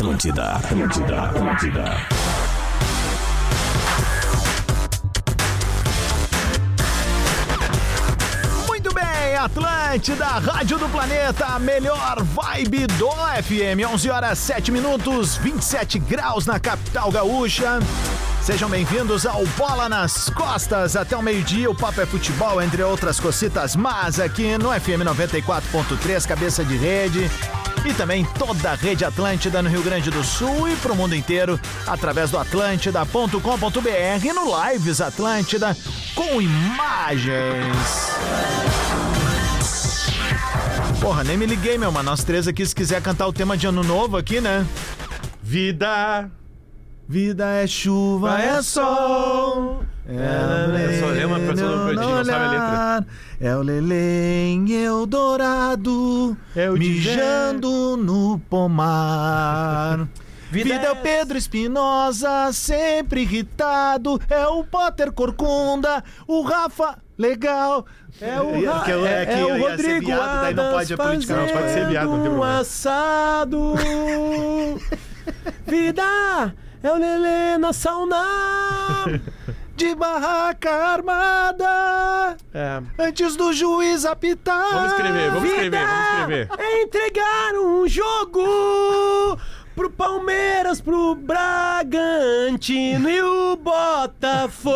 Atlântida, Atlântida, Atlântida. Muito bem, Atlântida, Rádio do Planeta, melhor vibe do FM. 11 horas 7 minutos, 27 graus na capital gaúcha. Sejam bem-vindos ao Bola nas Costas. Até o meio-dia, o papo é futebol, entre outras cocitas, mas aqui no FM 94.3, cabeça de rede. E também toda a rede Atlântida no Rio Grande do Sul e pro mundo inteiro através do atlântida.com.br no Lives Atlântida com imagens. Porra, nem me liguei, meu, mas nós três aqui, se quiser cantar o tema de ano novo aqui, né? Vida. Vida é chuva, é sol. É, eu só lembro a pessoa do Pedrinho, não sabe a letra. É o Lelê em Eldorado, É o mijando no pomar. Vida, Vida é o Pedro Espinosa, sempre irritado. É o Potter Corcunda, o Rafa legal. É o, Ra- que eu- é que eu o Rodrigo viado, daí não pode Adams política, não pode ser viado, não tem problema. assado. Vida é o Lelê na sauna de barraca armada. É. Antes do juiz apitar. Vamos escrever, vamos escrever, vamos escrever. É entregar um jogo pro Palmeiras, pro Bragantino e o Botafogo.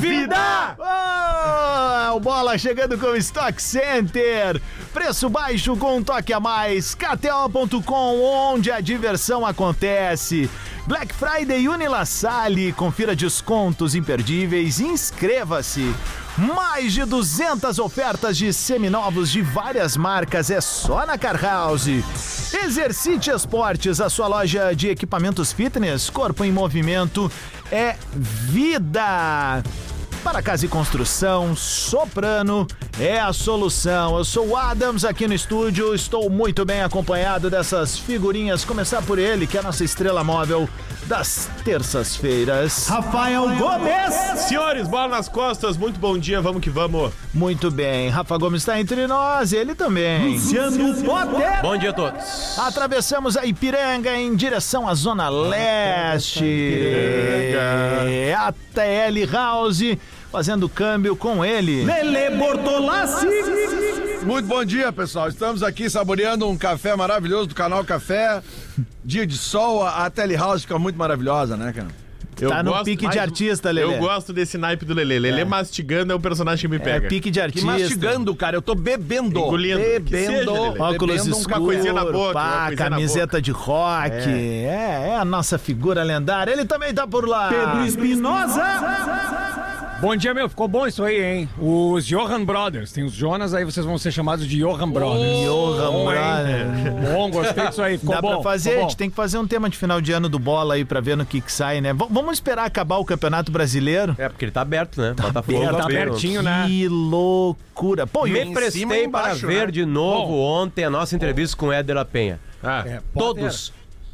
Vida! Ah, o Bola chegando com o Stock Center. Preço baixo com um toque a mais. KTO.com, onde a diversão acontece. Black Friday Unilassale. Confira descontos imperdíveis. Inscreva-se. Mais de 200 ofertas de seminovos de várias marcas é só na Car House. Exercite Esportes, a sua loja de equipamentos fitness, corpo em movimento é vida. Para casa e construção, Soprano é a solução. Eu sou o Adams aqui no estúdio, estou muito bem acompanhado dessas figurinhas. Começar por ele, que é a nossa estrela móvel das terças-feiras. Rafael Gomes! Senhores, bola nas costas, muito bom dia, vamos que vamos. Muito bem, Rafa Gomes está entre nós, ele também. Luciano Potter! Bom dia a todos. Atravessamos a Ipiranga em direção à Zona Leste. É a TL House fazendo câmbio com ele. Lele Bortolassi. Muito bom dia, pessoal. Estamos aqui saboreando um café maravilhoso do canal Café. Dia de sol, a Telehouse fica muito maravilhosa, né, cara? Eu Tá no gosto- pique de artista, Lelê. Eu gosto desse naipe do Lelê. Lelê mastigando é o personagem que me É pega. pique de Que artista. mastigando, cara. Eu tô bebendo. Engolindo. Que Bebendo. seja. Óculos bebendo escuros, uma coisinha na boca, pá, coisinha na camiseta de rock. É. é, a nossa figura lendária. Ele também tá por lá. Pedro Espinosa. Bom dia, meu. Ficou bom isso aí, hein? Os Johan Brothers. Tem os Jonas, aí vocês vão ser chamados de Johan Brothers. Johan Bom, hein? Brother. Bom, gostei disso aí. Ficou Dá bom. pra fazer, a gente bom. tem que fazer um tema de final de ano do bola aí pra ver no que que sai, né? V- vamos esperar acabar o Campeonato Brasileiro. É, porque ele tá aberto, né? Botafogo aberto, tá aberto. abertinho, né? Que loucura. Pô, e Me prestei embaixo, para ver né? de novo Bom. ontem a nossa entrevista com o Éder La Penha. Ah, É, Todos.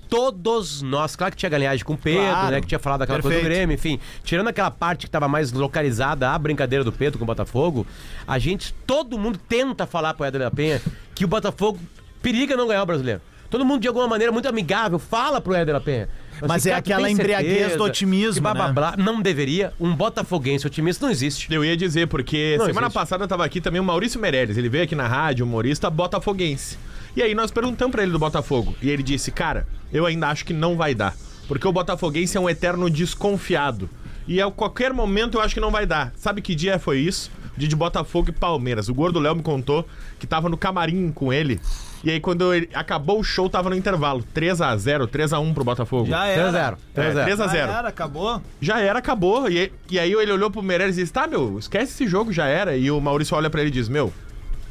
Todos nós, claro que tinha galinhagem com o Pedro, Claro. né? Que tinha falado daquela coisa do Perfeito. Grêmio, enfim. Tirando aquela parte que tava mais localizada, a brincadeira do Pedro com o Botafogo, a gente, todo mundo tenta falar pro Éder La Penha que o Botafogo periga não ganhar o brasileiro. Todo mundo, de alguma maneira, muito amigável, fala pro Éder La Penha. Mas é cara, aquela embriaguez certeza do otimismo, blá, blá, né? blá. Não deveria. Um botafoguense otimista não existe. Eu ia dizer, porque Não semana existe. passada tava aqui também o Maurício Meirelles. Ele veio aqui na rádio, humorista botafoguense. E aí nós perguntamos pra ele do Botafogo. E ele disse, cara, eu ainda acho que não vai dar. Porque o botafoguense é um eterno desconfiado. E a qualquer momento eu acho que não vai dar. Sabe que dia foi isso? Dia de Botafogo e Palmeiras. O Gordo Léo me contou que tava no camarim com ele. E aí, quando ele acabou o show, tava no intervalo. 3x0, 3x1 pro Botafogo. Já 3 a era. 0 3 a 0 É, 3 a 0 Já era, acabou. Já era, acabou. E, e aí ele olhou pro Meirelles e disse: Tá, meu, esquece esse jogo, já era. E o Maurício olha pra ele e diz: Meu,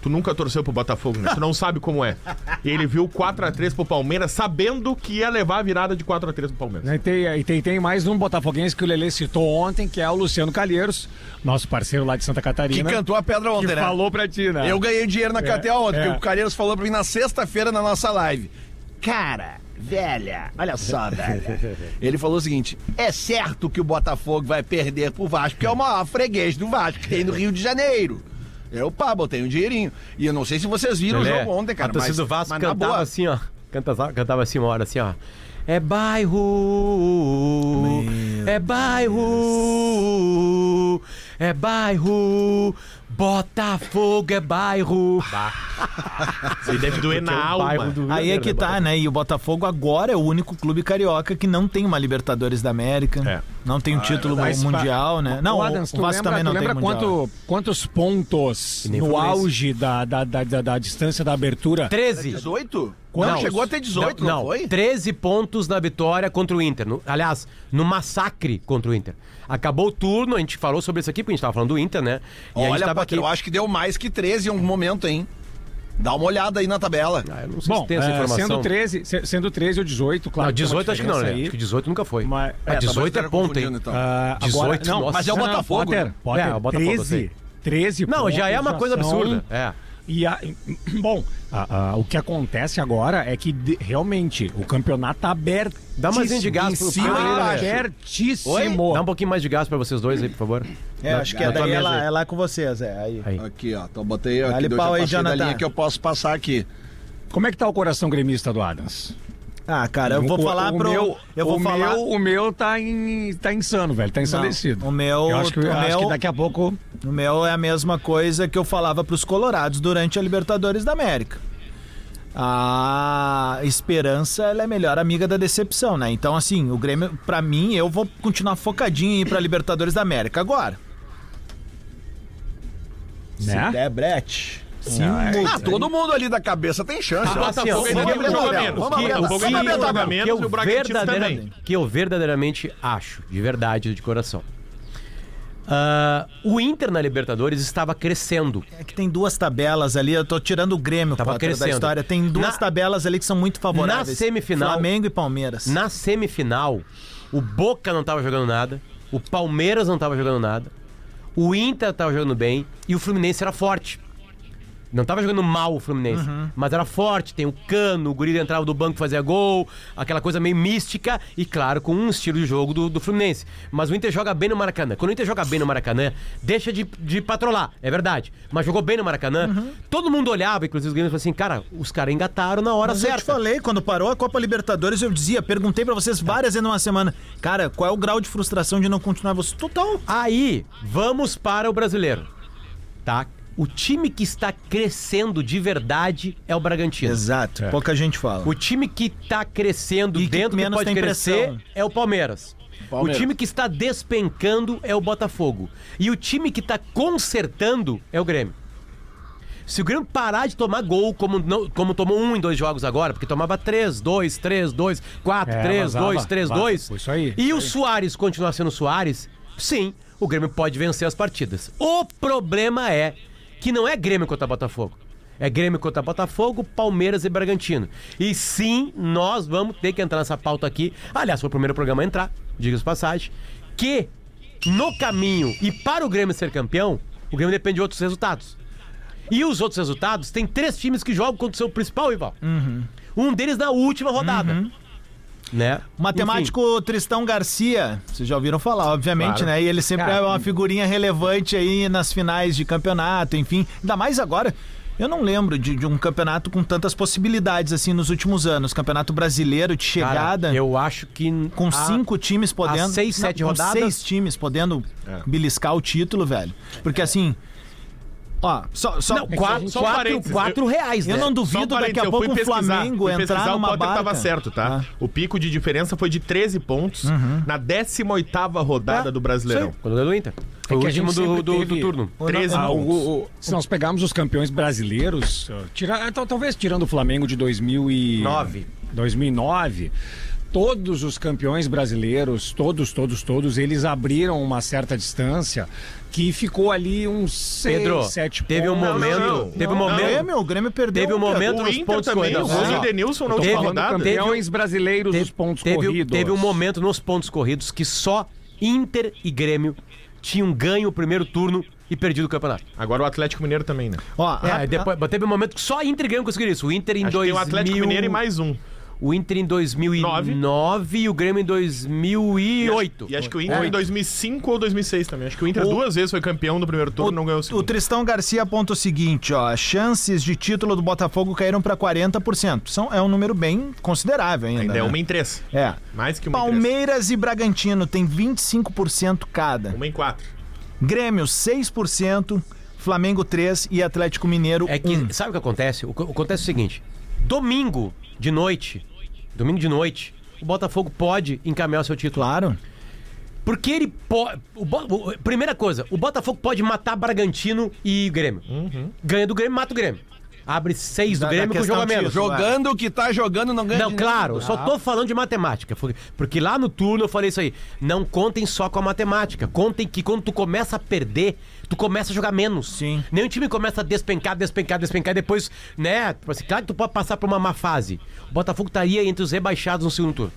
tu nunca torceu pro Botafogo, né? Tu não sabe como é. E ele viu 4x3 pro Palmeiras, sabendo que ia levar a virada de 4x3 pro Palmeiras. E tem, e tem, tem mais um botafoguense que o Lelê citou ontem, que é o Luciano Calheiros, nosso parceiro lá de Santa Que Catarina. cantou a pedra que ontem, né? falou pra ti, né? Eu ganhei dinheiro na KTO ontem, é. porque o Calheiros falou pra mim na sexta-feira na nossa live. Cara, velha, olha só, velha. Ele falou o seguinte: é certo que o Botafogo vai perder pro Vasco, que é o maior freguês do Vasco que tem no Rio de Janeiro. Eu, pá, botei um dinheirinho. E eu não sei se vocês viram o Lelê, jogo ontem, cara. a torcida mas, do Vasco mas cantava boa, assim, ó. cantava, cantava assim uma hora assim, ó. É bairro, é bairro, é bairro, Botafogo é bairro. Isso aí deve doer na É o alma. Aí é que Janeiro, tá, né? E o Botafogo agora é o único clube carioca que não tem uma Libertadores da América. É. Não tem um título Mas, mundial, né? Não, o, Adams, o tu Vasco lembra, também tu não tem lembra mundial. quanto, quantos pontos nem no Fluminense. auge da, da, da, da, da distância da abertura? 13. 18? Quantos? Não, chegou a ter 18, não, não, foi? 13 pontos na vitória contra o Inter. No- aliás, no massacre contra o Inter. Acabou o turno, a gente falou sobre isso aqui, porque a gente tava falando do Inter, né? E a gente Olha, tava Potter, aqui. eu acho que deu mais que 13 em um momento, hein? Dá uma olhada aí na tabela. Ah, eu não sei Bom, se tem essa é, informação. sendo, 13, se- sendo 13 ou 18, claro. Não, que tem uma 18 acho que não, né? aí. Acho que 18 nunca foi. Mas- Mas É, 18 talvez é confundindo, hein? então. Ah, 18, não, nossa. Mas é o não, Botafogo, Potter, né? Potter, É, o Botafogo, eu 13, sei. 13 Não, já é uma coisa absurda. É. E a- bom, a- a- o que acontece agora é que de- realmente o campeonato tá aberto. Dá mais de gás pro cima e né? Abertíssimo. Dá um pouquinho mais de gás pra vocês dois aí, por favor. É, acho que é Na daí é lá, é lá com vocês, é. Aí. Aí. Aqui, ó. Então botei aqui, já pau aí, Jonathan. linha que eu posso passar aqui. Como é que tá o coração gremista do Adams? Ah, cara, eu vou O- falar o pro. Meu, eu vou o falar. Meu, o meu tá, em, tá insano, velho. Tá ensandecido. o meu- Eu acho que, o acho meu- que daqui a pouco. O meu é a mesma coisa que eu falava pros colorados durante a Libertadores da América. A esperança ela é a melhor amiga da decepção, né? Então, assim, o Grêmio, pra mim, eu vou continuar focadinho em ir pra Libertadores da América. Agora, Né? se der brete, se Ah, todo mundo ali da cabeça tem chance. O ó. assim, Botafogo menos. O Botafogo tabela. ainda tem um jogo a Que menos e que eu verdadeiramente acho, de verdade, de coração. Ah, o Inter na Libertadores estava crescendo. É que tem duas tabelas ali, eu tô tirando o Grêmio Tava Potter, da crescendo. história. Tem duas Na- tabelas ali que são muito favoráveis. Na semifinal- Flamengo e Palmeiras. Na semifinal, o Boca não estava jogando nada, o Palmeiras não estava jogando nada, o Inter estava jogando bem e o Fluminense era forte. Não estava jogando mal o Fluminense, mas era forte, tem o cano, o guri entrava do banco fazia gol, aquela coisa meio mística e, claro, com um estilo de jogo do, do Fluminense. Mas o Inter joga bem no Maracanã. Quando o Inter joga bem no Maracanã, deixa de, de patrolar, é verdade. Mas jogou bem no Maracanã, todo mundo olhava, inclusive os gringos, e falou assim: cara, os caras engataram na hora Mas eu certa. te falei, quando parou a Copa Libertadores, eu dizia, perguntei pra vocês várias vezes numa semana, cara, qual é o grau de frustração de não continuar? Você, total. Aí, vamos para o brasileiro. Tá? O time que está crescendo de verdade é o Bragantino. Exato, pouca gente fala. O time que está crescendo E que dentro que menos pode tem crescer pressão. é o Palmeiras. Palmeiras. O time que está despencando é o Botafogo. E o time que está consertando é o Grêmio. Se o Grêmio parar de tomar gol, como, não- como tomou um em dois jogos agora, porque tomava três, dois, três, dois, quatro, É, três, dois, três, vaza. dois. Isso aí, E isso o aí. Soares continuar sendo Soares, sim, o Grêmio pode vencer as partidas. O problema é que não é Grêmio contra Botafogo. É Grêmio contra Botafogo, Palmeiras e Bragantino. E sim, nós vamos ter que entrar nessa pauta aqui. Aliás, foi o primeiro programa a entrar, diga-se passagem, que no caminho e para o Grêmio ser campeão, o Grêmio depende de outros resultados. E os outros resultados, tem três times que jogam contra o seu principal rival. Um deles na última rodada. Né? O matemático Tristão Garcia, vocês já ouviram falar, obviamente, Claro. né? E ele sempre Cara, é uma figurinha relevante aí nas finais de campeonato, enfim. Ainda mais agora. Eu não lembro de, de um campeonato com tantas possibilidades assim nos últimos anos. Campeonato brasileiro de Cara, chegada. eu acho que. Com a- cinco times podendo. seis, sete com rodadas? seis times podendo beliscar o título, velho. Porque assim. Ó, só. só Não, quatro, só quatro, quatro reais, eu né? não Só um duvido daqui a eu pouco o Flamengo entrar pesquisar, numa o Potter barca. tava certo, tá? Ah. O pico de diferença foi de 13 pontos na 18ª rodada É, do Brasileirão. Sim, quando ganhou do Inter. Foi É o que a último gente do, do, do turno. 13 Ah, o- pontos. o- se nós pegarmos os campeões brasileiros, tira, tal- talvez tirando o Flamengo de 2009, 2009 todos os campeões brasileiros, todos, todos, todos, eles abriram uma certa distância que ficou ali uns 6, Pedro, 7 teve um pontos. momento. não, não. teve um O Não, momento. Grêmio, o Grêmio perdeu. Teve um momento O nos Inter pontos também, corridos. o Não, na Tô última falando rodada. campeões brasileiros Teve, dos pontos teve, corridos. teve um momento nos pontos corridos que só Inter e Grêmio tinham ganho o primeiro turno e perdido o campeonato. Agora o Atlético Mineiro também, né? Ó, É, rap- depois, teve um momento que só Inter e Grêmio conseguiram isso. O Inter em Acho 2000... tem o Atlético Mineiro e mais um. O Inter em 2009 e o Grêmio em 2008. E acho que o Inter em 2005 ou 2006 também. Acho que o Inter duas vezes foi campeão do primeiro turno e não ganhou o O segundo. Tristão Garcia aponta o seguinte, ó, as chances de título do Botafogo caíram pra 40%. São, é um número bem considerável ainda. Ainda é né? uma em três. É. Mais que uma em três. Palmeiras e Bragantino tem 25% cada. Uma em quatro. Grêmio 6%, Flamengo 3 e Atlético Mineiro É que, 1. sabe o que acontece? O acontece é o seguinte: domingo de noite, domingo de noite, o Botafogo pode encaminhar o seu título. Claro. Porque ele pode. Primeira coisa, o Botafogo pode matar Bragantino e Grêmio. Ganha do Grêmio, mata o Grêmio. Abre seis do Da- da Grêmio com questão jogo a menos. Jogando o que tá jogando, não ganha Não, de claro, só tô falando de matemática. Porque lá no turno eu falei isso aí. Não contem só com a matemática. Contem que quando tu começa a perder, tu começa a jogar menos. Sim. Nenhum time começa a despencar, despencar, despencar. E depois, né? Tipo assim, claro que tu pode passar por uma má fase. O Botafogo estaria entre os rebaixados no segundo turno.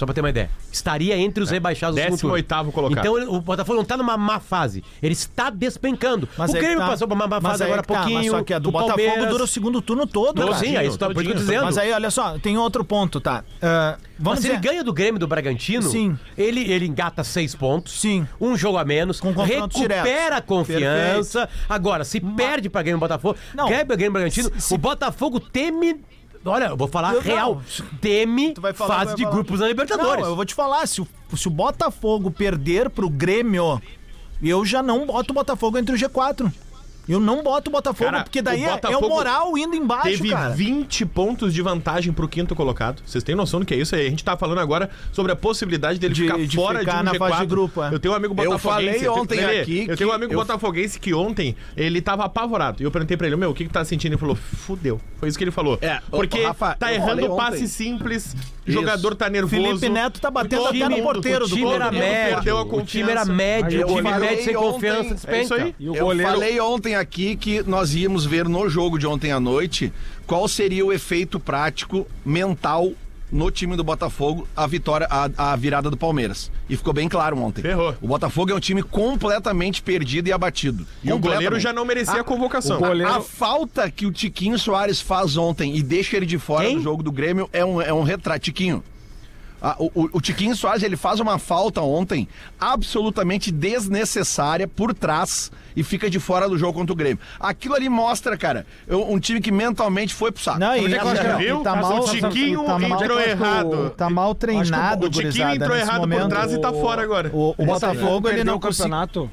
Só pra ter uma ideia. Estaria entre os rebaixados no segundo turno. 18º colocado. Então ele- o Botafogo não tá numa má fase. Ele está despencando. Mas o aí Grêmio que tá- passou por uma má mas fase agora há que tá, pouquinho. Mas só que a do o Botafogo Palmeiras- dura o segundo turno todo. Não, cara. sim, é isso, que eu tô dizendo. Mas aí, olha só, tem outro ponto, tá? Mas vamos ele dizer- ganha do Grêmio do Bragantino, Sim. Ele, ele engata seis pontos, Sim. um jogo a menos, Com confrontos recupera diretos. a confiança. Agora, se perde pra Grêmio e Botafogo, Não. ganha pra Grêmio e Bragantino, Se- se- o Botafogo teme. Olha, eu vou falar Eu- real. não. Teme falar, fase de grupos na Libertadores. Não, eu vou te falar, se o, se o Botafogo perder pro Grêmio, eu já não boto o Botafogo entre o G4. Eu não boto o Botafogo, Cara, porque daí o é- é, Botafogo o moral indo embaixo, Teve cara. 20 pontos de vantagem pro quinto colocado. Vocês têm noção do que é isso? aí? A gente tá falando agora sobre a possibilidade dele De- ficar de fora ficar de um na G4. fase de grupo, é. Eu tenho um amigo Eu botafoguense... falei ontem Lelê, aqui Eu tenho um que amigo eu- botafoguense que ontem ele tava apavorado. E eu perguntei pra ele, meu, o que que tá sentindo? Ele falou, fudeu. Foi isso que ele falou. É, Porque Rafa, tá eu errando passe ontem. simples, jogador tá nervoso. Felipe Neto tá batendo até no porteiro do time gol. era médio. O time era médio, o time médio sem confiança despenca. É isso aí. E o Eu goleiro. falei ontem aqui que nós íamos ver no jogo de ontem à noite qual seria o efeito prático mental no time do Botafogo a vitória, a, a virada do Palmeiras. E ficou bem claro ontem. Ferrou. O Botafogo é um time completamente perdido e abatido. E o goleiro já não merecia a convocação. o goleiro- A falta que o Tiquinho Soares faz ontem e deixa ele de fora Quem? do jogo do Grêmio é um, é um retrato. Tiquinho. Ah, o, o- o Tiquinho Soares ele faz uma falta ontem absolutamente desnecessária por trás e fica de fora do jogo contra o Grêmio. Aquilo ali mostra, cara, eu- um time que mentalmente foi pro saco. Não, e, Onde é não, é? Viu? tá mal, o Tiquinho tá mal, entrou errado. tá mal treinado, O Tiquinho gurizada, entrou errado momento. por trás e tá fora agora. O, o Botafogo, ele não o conseguiu...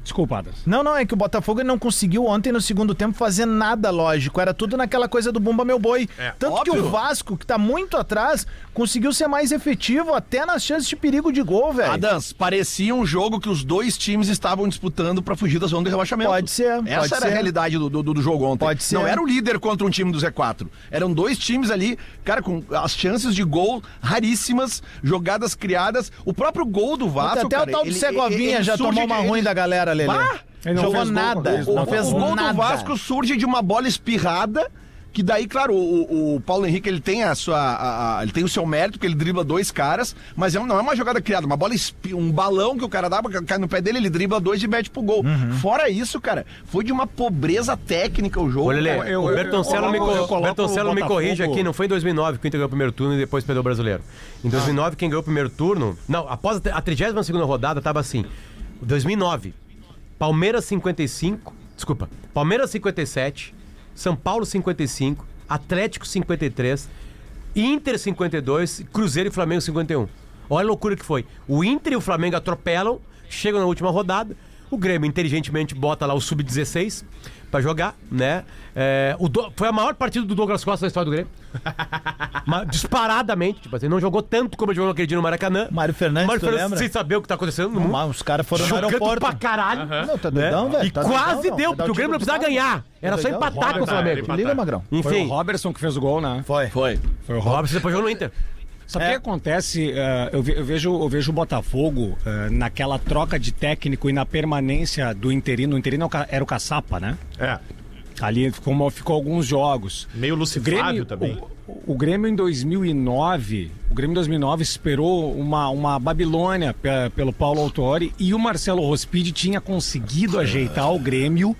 campeonato. Desculpa, Adas. Não, não, é que o Botafogo ele não conseguiu ontem no segundo tempo fazer nada lógico. Era tudo naquela coisa do Bumba Meu Boi. É, Tanto que óbvio. o Vasco, que tá muito atrás, conseguiu ser mais efetivo até nas chances de perigo de gol, velho. Adams, parecia um jogo que os dois times estavam disputando pra fugir da zona de rebaixamento. Pode ser, Essa pode era ser. a realidade do, do, do jogo ontem. Pode ser. Não era o líder contra um time do Z4. Eram dois times ali, cara, com as chances de gol raríssimas, jogadas criadas. O próprio gol do Vasco. até cara, o tal do ele- Segovinha ele já surge tomou uma ruim ele- da galera, Lelê. Bah! Ele não Jogou fez gol nada, O, não o- fez o gol nada. do Vasco surge de uma bola espirrada. Que daí, claro, o, o Paulo Henrique ele tem a sua. a- a- ele tem o seu mérito, que ele dribla dois caras, mas é não é uma jogada criada, uma bola um balão que o cara dá, cai no pé dele, ele dribla dois e mete pro gol. Uhum. Fora isso, cara, foi de uma pobreza técnica o jogo. Lelê, cara. eu- o Bertoncello, eu me, eu Bertoncello me corrige aqui, não foi em 2009 que o Inter ganhou o primeiro turno e depois perdeu o brasileiro. Em 2009, quem ganhou o primeiro turno. Não, após a, a 32 rodada, tava assim: 2009, Palmeiras 55, desculpa, Palmeiras 57, São Paulo 55, Atlético 53, Inter 52, Cruzeiro e Flamengo 51. Olha a loucura que foi. O Inter e o Flamengo atropelam, chegam na última rodada. O Grêmio inteligentemente bota lá o sub-16 pra jogar, né? É, o Do- Foi a maior partida do Douglas Costa da história do Grêmio. Ma- Disparadamente. Tipo assim, não jogou tanto como ele jogou aquele dia no Maracanã. Mário Fernandes, Mário Fernandes lembra? sem saber o que tá acontecendo no mundo. Mas os caras foram no Jogando aeroporto. pra caralho. Não, tá né? doidão, velho. E Tá quase doidão, deu, dar porque o Grêmio não precisava ganhar. Era só Doidão? empatar com o Flamengo. liga, Magrão. Foi o Enfim, Robertson que fez o gol, né? Foi. Foi. Foi o o Robertson. Robson depois jogou no Inter. Sabe o que acontece? eh, eu, ve- eu vejo, eu vejo o Botafogo eh, naquela troca de técnico e na permanência do interino. O interino é era o Caçapa, né? É. Ali ficou, ficou alguns jogos. Meio Grêmio, também. O, o Grêmio em 2009 O Grêmio em 2009 esperou uma, uma Babilônia pe- pelo Paulo Autori e o Marcelo Rospide tinha conseguido ajeitar o Grêmio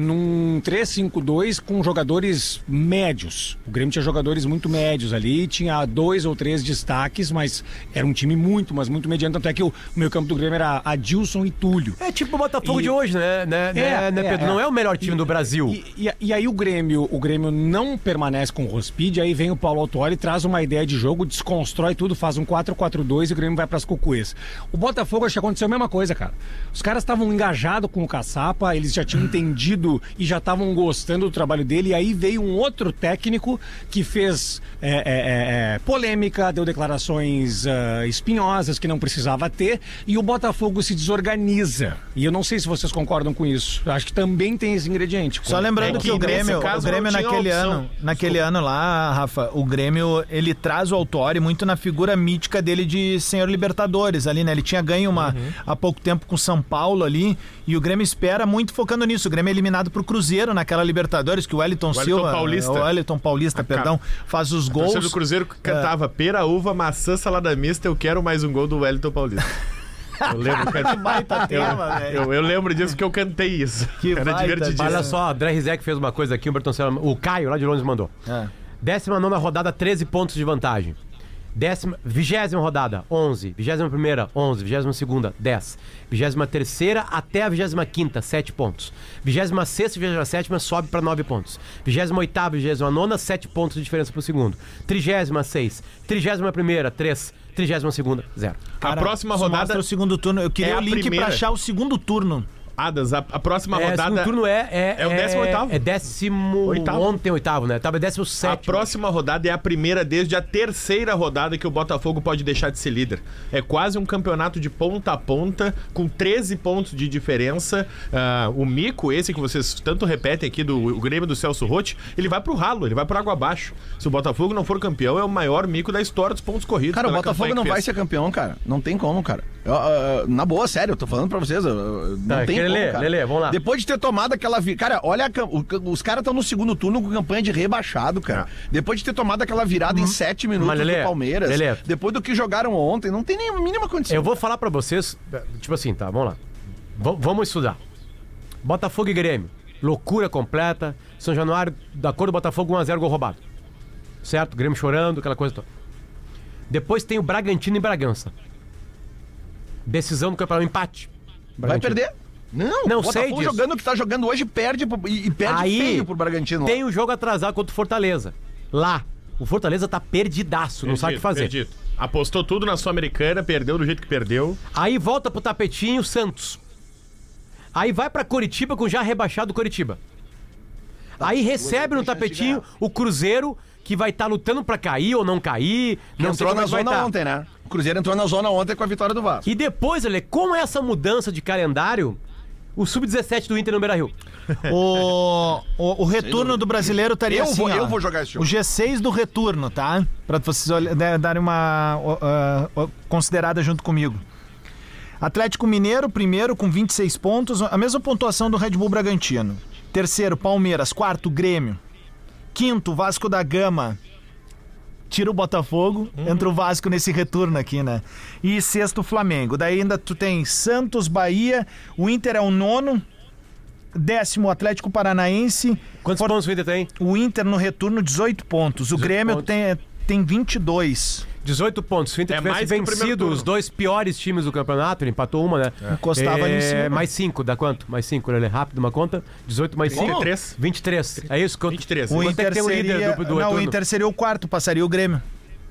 num 3-5-2 com jogadores médios. O Grêmio tinha jogadores muito médios ali, tinha dois ou três destaques, mas era um time muito, mas muito mediano. Tanto é que o meio campo do Grêmio era Adilson e Túlio. É tipo o Botafogo E- de hoje, né? né, né, né, é, Pedro? é. Não é o melhor time do Brasil. E, e- e aí o Grêmio, o Grêmio não permanece com o Rospide, aí vem o Paulo Autori, traz uma ideia de jogo, desconstrói tudo, faz um 4-4-2 e o Grêmio vai pras cucuês. O Botafogo acho que aconteceu a mesma coisa, cara. Os caras estavam engajados com o Caçapa, eles já tinham entendido e já estavam gostando do trabalho dele, e aí veio um outro técnico que fez é, é, é, é, polêmica, deu declarações ah, espinhosas que não precisava ter, e o Botafogo se desorganiza. E eu não sei se vocês concordam com isso. Acho que também tem esse ingrediente. Só lembrando que, que o Grêmio, o Grêmio naquele ano, naquele ano lá, Rafa, o Grêmio, ele traz o Autori muito na figura mítica dele de senhor Libertadores ali, né? Ele tinha ganho uma Uhum. há pouco tempo com São Paulo ali, e o Grêmio espera muito focando nisso. O Grêmio é eliminado pro Cruzeiro naquela Libertadores, que o Wellington, Wellington Silva, Paulista. o Wellington Paulista, perdão, faz os O torcedor gols. do Cruzeiro cantava pera, uva, maçã, salada mista, eu quero mais um gol do Wellington Paulista. Eu lembro, que baita tema, velho. eu, eu lembro disso que eu cantei isso. Que Era baita divertidíssimo. Olha só, André Rizek fez uma coisa aqui, o Bertoncello, o Caio lá de Londres mandou. É. Décima nona rodada, 13 pontos de vantagem. Décima, vigésima rodada, 11. Vigésima primeira, 11. Vigésima segunda, 10. Vigésima terceira até a vigésima quinta, 7 pontos. Vigésima sexta e vigésima sétima sobe para 9 pontos. Vigésima oitava e vigésima nona, 7 pontos de diferença pro segundo. Trigésima, 6. Trigésima primeira, 3. Trigésima segunda, 0. a próxima rodada. o segundo turno. Eu queria é o link pra achar o segundo turno. Adas, a, a próxima É, rodada. segundo turno é. É, é o décimo oitavo. É décimo. Oitavo. Ontem, oitavo, né? Tava décimo A sétimo. próxima rodada é a primeira desde a terceira rodada que o Botafogo pode deixar de ser líder. É quase um campeonato de ponta a ponta, com 13 pontos de diferença. Ah, o mico, esse que vocês tanto repetem aqui, do o Grêmio do Celso Rotti, ele vai pro ralo, ele vai pro água abaixo. Se o Botafogo não for campeão, é o maior mico da história dos pontos corridos. Cara, o Botafogo não vai ser campeão, cara. Não tem como, cara. Eu, eu, na boa, sério, eu tô falando pra vocês. eu- Não Tá, tem como, vamos lá. Depois de ter tomado aquela. vi- Cara, olha, o- os caras estão no segundo turno com campanha de rebaixado, cara. Depois de ter tomado aquela virada em sete minutos Mas, Lelê, do Palmeiras. Lelê. Depois do que jogaram ontem, não tem nem a mínima condição. Eu vou falar pra vocês, tipo assim, tá, vamos lá. V- vamos estudar. Botafogo e Grêmio. Loucura completa. São Januário, da cor do Botafogo, 1x0 gol roubado. Certo? Grêmio chorando, aquela coisa toda. Depois tem o Bragantino e Bragança. Decisão do campeonato, empate. Vai perder? Não, Não o Botafogo sei disso. jogando o que tá jogando hoje perde pro- e, e perde Aí feio pro Bragantino. tem o jogo atrasado contra o Fortaleza. Lá. O Fortaleza tá perdidaço, não sabe o que fazer. Perdido. Apostou tudo na Sul-Americana, perdeu do jeito que perdeu. Aí volta pro tapetinho o Santos. Aí vai pra Curitiba com já rebaixado Curitiba. Aí recebe no tapetinho o Cruzeiro, que vai estar lutando pra cair ou não cair. Que Não entrou é na zona tá. ontem, né? O Cruzeiro entrou na zona ontem com a vitória do Vasco. E depois, Ale, com essa mudança de calendário, o Sub-17 do Inter no Beira-Rio. O, o, o retorno do brasileiro estaria Eu assim, vou- ó. eu vou jogar esse jogo. O G6 do retorno, tá? Pra vocês olha- de- darem uma ó, ó, considerada junto comigo. Atlético Mineiro, primeiro, com 26 pontos, a mesma pontuação do Red Bull Bragantino. Terceiro, Palmeiras. Quarto, Grêmio. Quinto, Vasco da Gama. Tira o Botafogo, entra o Vasco nesse retorno aqui, né? E sexto, Flamengo. Daí ainda tu tem Santos, Bahia, o Inter é o nono. Décimo, Atlético Paranaense. Quantos pontos o Inter tem? O Inter no retorno, 18 pontos. O 18 Grêmio pontos. tem, tem 22. 18 pontos. Se o Inter É tivesse vencido os dois piores times do campeonato, ele empatou uma, né? Encostava ali em cima. Mais 5, dá quanto? Mais 5, ele é rápido uma conta. 18 mais 5. 23. 23. É isso? Quanto, 23. O Quanto é Inter que tem o líder seria... do- do não, o? Inter seria o quarto, passaria o Grêmio.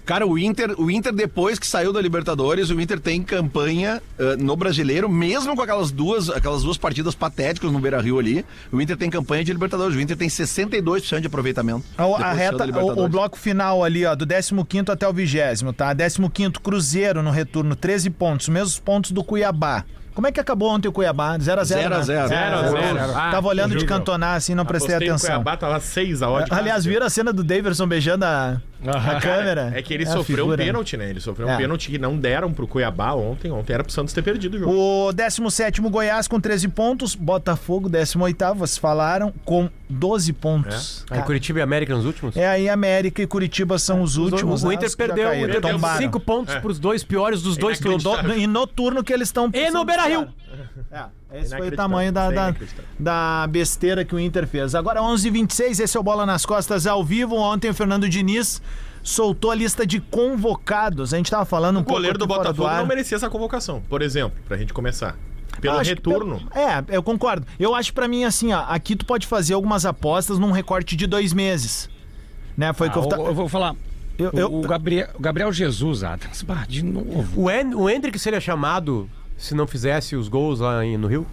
Cara, o Inter, o Inter depois que saiu da Libertadores, o Inter tem campanha ah, no Brasileiro, mesmo com aquelas duas, aquelas duas partidas patéticas no Beira-Rio ali, o Inter tem campanha de Libertadores. O Inter tem 62% de aproveitamento. A, a da reta, o, o bloco final ali, ó, do 15 até o 20, tá? 15 Cruzeiro no retorno, 13 pontos, os mesmos pontos do Cuiabá. Como é que acabou ontem o Cuiabá? 0x0. 0 a 0. 0 a 0. Ah, Tava olhando de cantonar assim, não prestei Apostei atenção. Cuiabá, tá lá 6 a ódio. Aliás, viram a cena do Daverson beijando a, A câmera. É que ele a sofreu um pênalti, né? Ele sofreu É. um pênalti que não deram pro Cuiabá ontem. Ontem era pro Santos ter perdido o jogo. O 17 Goiás com 13 pontos, Botafogo 18, vocês falaram, com 12 pontos. Aí Curitiba e América nos últimos? É aí América e Curitiba são os últimos. o né, Inter os já perdeu, perdeu tombaram. cinco pontos É. pros dois piores dos dois turnos. E no turno que eles estão. E no Beira-Rio. É, esse foi o tamanho da, da, da besteira que o Inter fez. Agora 11h26, esse é o Bola nas Costas ao vivo. Ontem o Fernando Diniz soltou a lista de convocados. A gente tava falando um O goleiro do pouco aqui fora Botafogo ar. não merecia essa convocação, por exemplo, pra gente começar. Pelo acho retorno. pelo- É, eu concordo. Eu acho pra mim assim, ó, aqui tu pode fazer algumas apostas num recorte de dois meses. Né? Foi o que eu, Ah, eu, vou falar. eu, O- eu- o, Gabriel, o Gabriel Jesus, Adams, bah, de novo. O, en, o Hendrick seria chamado se não fizesse os gols lá em- no Rio?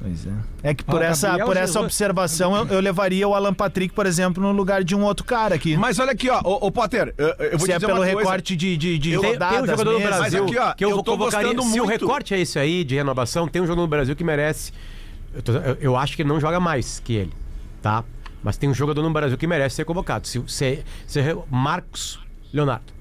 Pois é. É que por Ah, essa, Gabriel por essa observação eu, eu levaria o Alan Patrick, por exemplo, no lugar de um outro cara aqui. Mas olha aqui, ó, ô, ô Potter, eu, eu vou Se é dizer pelo uma coisa. recorte de, de, de Eu- rodadas, tem um jogador no meses. Brasil aqui, ó, que eu, eu tô gostando Se o muito. recorte é esse aí de renovação, tem um jogador no Brasil que merece. Eu, tô- eu- eu acho que ele não joga mais que ele, tá? Mas tem um jogador no Brasil que merece ser convocado. Se, se, se é Marcos Leonardo,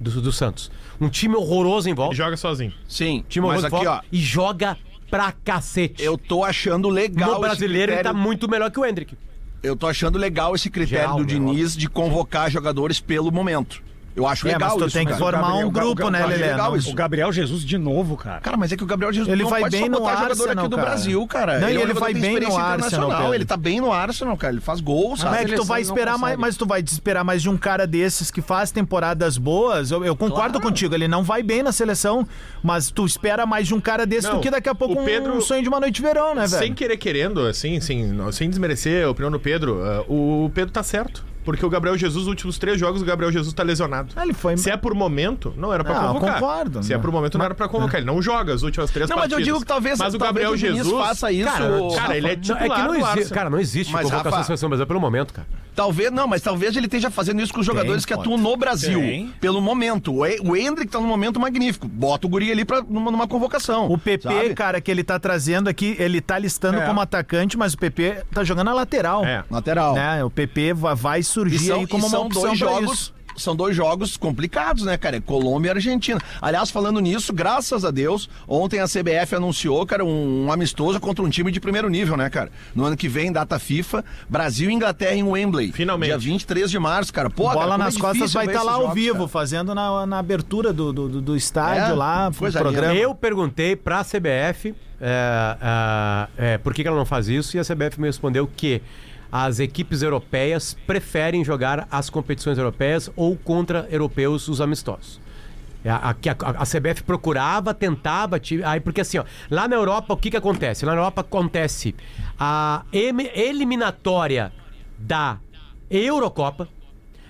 do, do Santos. Um time horroroso em volta. E joga sozinho. Sim, Time mas horroroso em aqui, ó, volta e joga pra cacete. eu tô achando legal no esse brasileiro ele tá critério- muito melhor que o Hendrick. Eu tô achando legal esse critério Geral, do Diniz de convocar jogadores pelo momento. Eu acho É, legal mas tu isso, tem que cara. formar Gabriel- um grupo, né, Ga- Lelê? legal Não- isso. O Gabriel Jesus de novo, cara. Cara, mas é que o Gabriel Jesus Ele não vai pode bem só no botar jogador Arsenal, aqui do cara. Brasil, cara. Não, e é ele vai bem no Arsenal, internacional. Pedro. Ele tá bem no Arsenal, cara. Ele faz gols, sabe? Mas é que tu vai não esperar mais, mas tu vai esperar mais de um cara desses que faz temporadas boas. Eu, eu concordo Claro. contigo, ele não vai bem na seleção, mas tu espera mais de um cara desse Não, do que daqui a pouco o Pedro- um sonho de uma noite de verão, né, velho? Sem querer querendo, assim, sem, não- sem desmerecer a opinião do Pedro, ah, o Pedro tá certo. Porque o Gabriel Jesus, nos últimos três jogos, o Gabriel Jesus tá lesionado. Ah, ele foi. Se é por momento, não era pra Não, eu convocar. concordo, Se é né? por momento, não era pra convocar. Ele não joga as últimas três Não, mas eu partidas. digo que talvez, Mas o talvez Gabriel o Jesus faça isso. Cara, ô, Cara, ele é Não, titular é que não existe, cara, não existe Mas, convocação Rafa- da seleção brasileira pelo momento, cara. Talvez, não, mas talvez ele esteja fazendo isso com os jogadores que pode. atuam no Brasil. Tem. Pelo momento. O E- o Hendrick tá num momento magnífico. Bota o guri ali pra, numa, numa convocação. O PP, sabe? cara, que ele tá trazendo aqui, ele tá listando É. como atacante, mas o PP tá jogando na lateral. É. Lateral. Né? O PP va- vai surgir são, aí como e uma são opção dois pra jogos. isso. São dois jogos complicados, né, cara? É Colômbia e Argentina. Aliás, falando nisso, graças a Deus, ontem a CBF anunciou, cara, um, um amistoso contra um time de primeiro nível, né, cara? No ano que vem, data FIFA, Brasil e Inglaterra em Wembley. Finalmente. Dia 23 de março, cara. Pô, cara, Bola como é nas costas difícil vai estar esses lá ao jogos, vivo, cara. fazendo na, na abertura do, do, do- do estádio É, lá, coisa programa. linda. Eu perguntei pra CBF é, é, é, por que que ela não faz isso e a CBF me respondeu que as equipes europeias preferem jogar as competições europeias ou contra europeus os amistosos. É, A, a, a- CBF procurava, tentava, aí porque assim, ó, lá na Europa o que que acontece? Lá na Europa acontece a eliminatória da Eurocopa,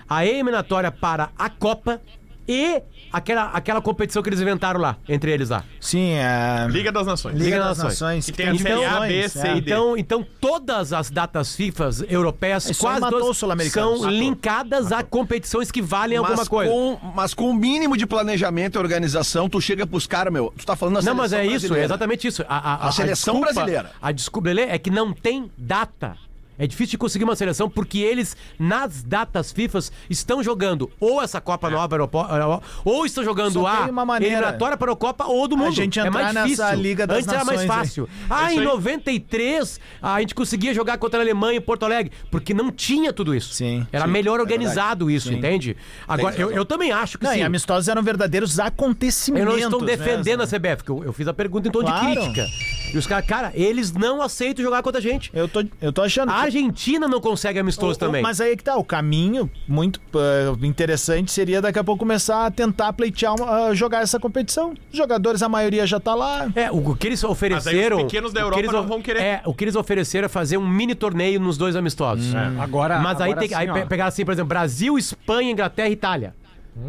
a eliminatória para a Copa e aquela, aquela competição que eles inventaram lá, entre eles lá. Sim, é. Liga das Nações. Liga Liga das das Nações. Que tem a Série A, B, C é. e D. Então, então todas as datas FIFA europeias, Isso aí quase matou todas, são Matou. linkadas a competições que valem alguma Mas coisa. com, mas com o mínimo de planejamento e organização, tu chega pros caras, meu. Tu tá falando da Não, mas é seleção isso, é brasileira. exatamente isso. A, A seleção desculpa- brasileira. A desculpa Lelê, é que não tem data. É difícil de conseguir uma seleção porque eles, nas datas FIFA, estão jogando ou essa Copa Nova Europo- Euro- ou estão jogando Só a tem uma maneira. eliminatória para a Copa ou do mundo. gente é mais nessa difícil. Liga das Antes era mais Nações aí. fácil. Ah, Isso em aí. 93 a gente conseguia jogar contra a Alemanha em Porto Alegre porque não tinha tudo isso. Sim, Era sim, melhor organizado isso, Sim. entende? Agora, eu, eu também acho que Não, sim. e amistosos eram verdadeiros Eu acontecimentos. não estou defendendo né? a CBF, porque eu, eu fiz a pergunta em tom Claro. de crítica. E os caras, cara, eles não aceitam jogar contra a gente. Eu tô, eu tô achando. A que- Argentina não consegue amistoso O- o- também. Mas aí é que tá, o caminho muito eh, interessante seria daqui a pouco começar a tentar pleitear, uma- a jogar essa competição. Os jogadores, a maioria já tá lá. É, o, o que eles ofereceram. pequenos da o que Europa eles não vão querer. É, o que eles ofereceram é fazer um mini torneio nos dois amistosos. Agora. Mas aí agora tem que. Aí assim, ó. pe- pegar assim, por exemplo, Brasil, Espanha, Inglaterra e Itália.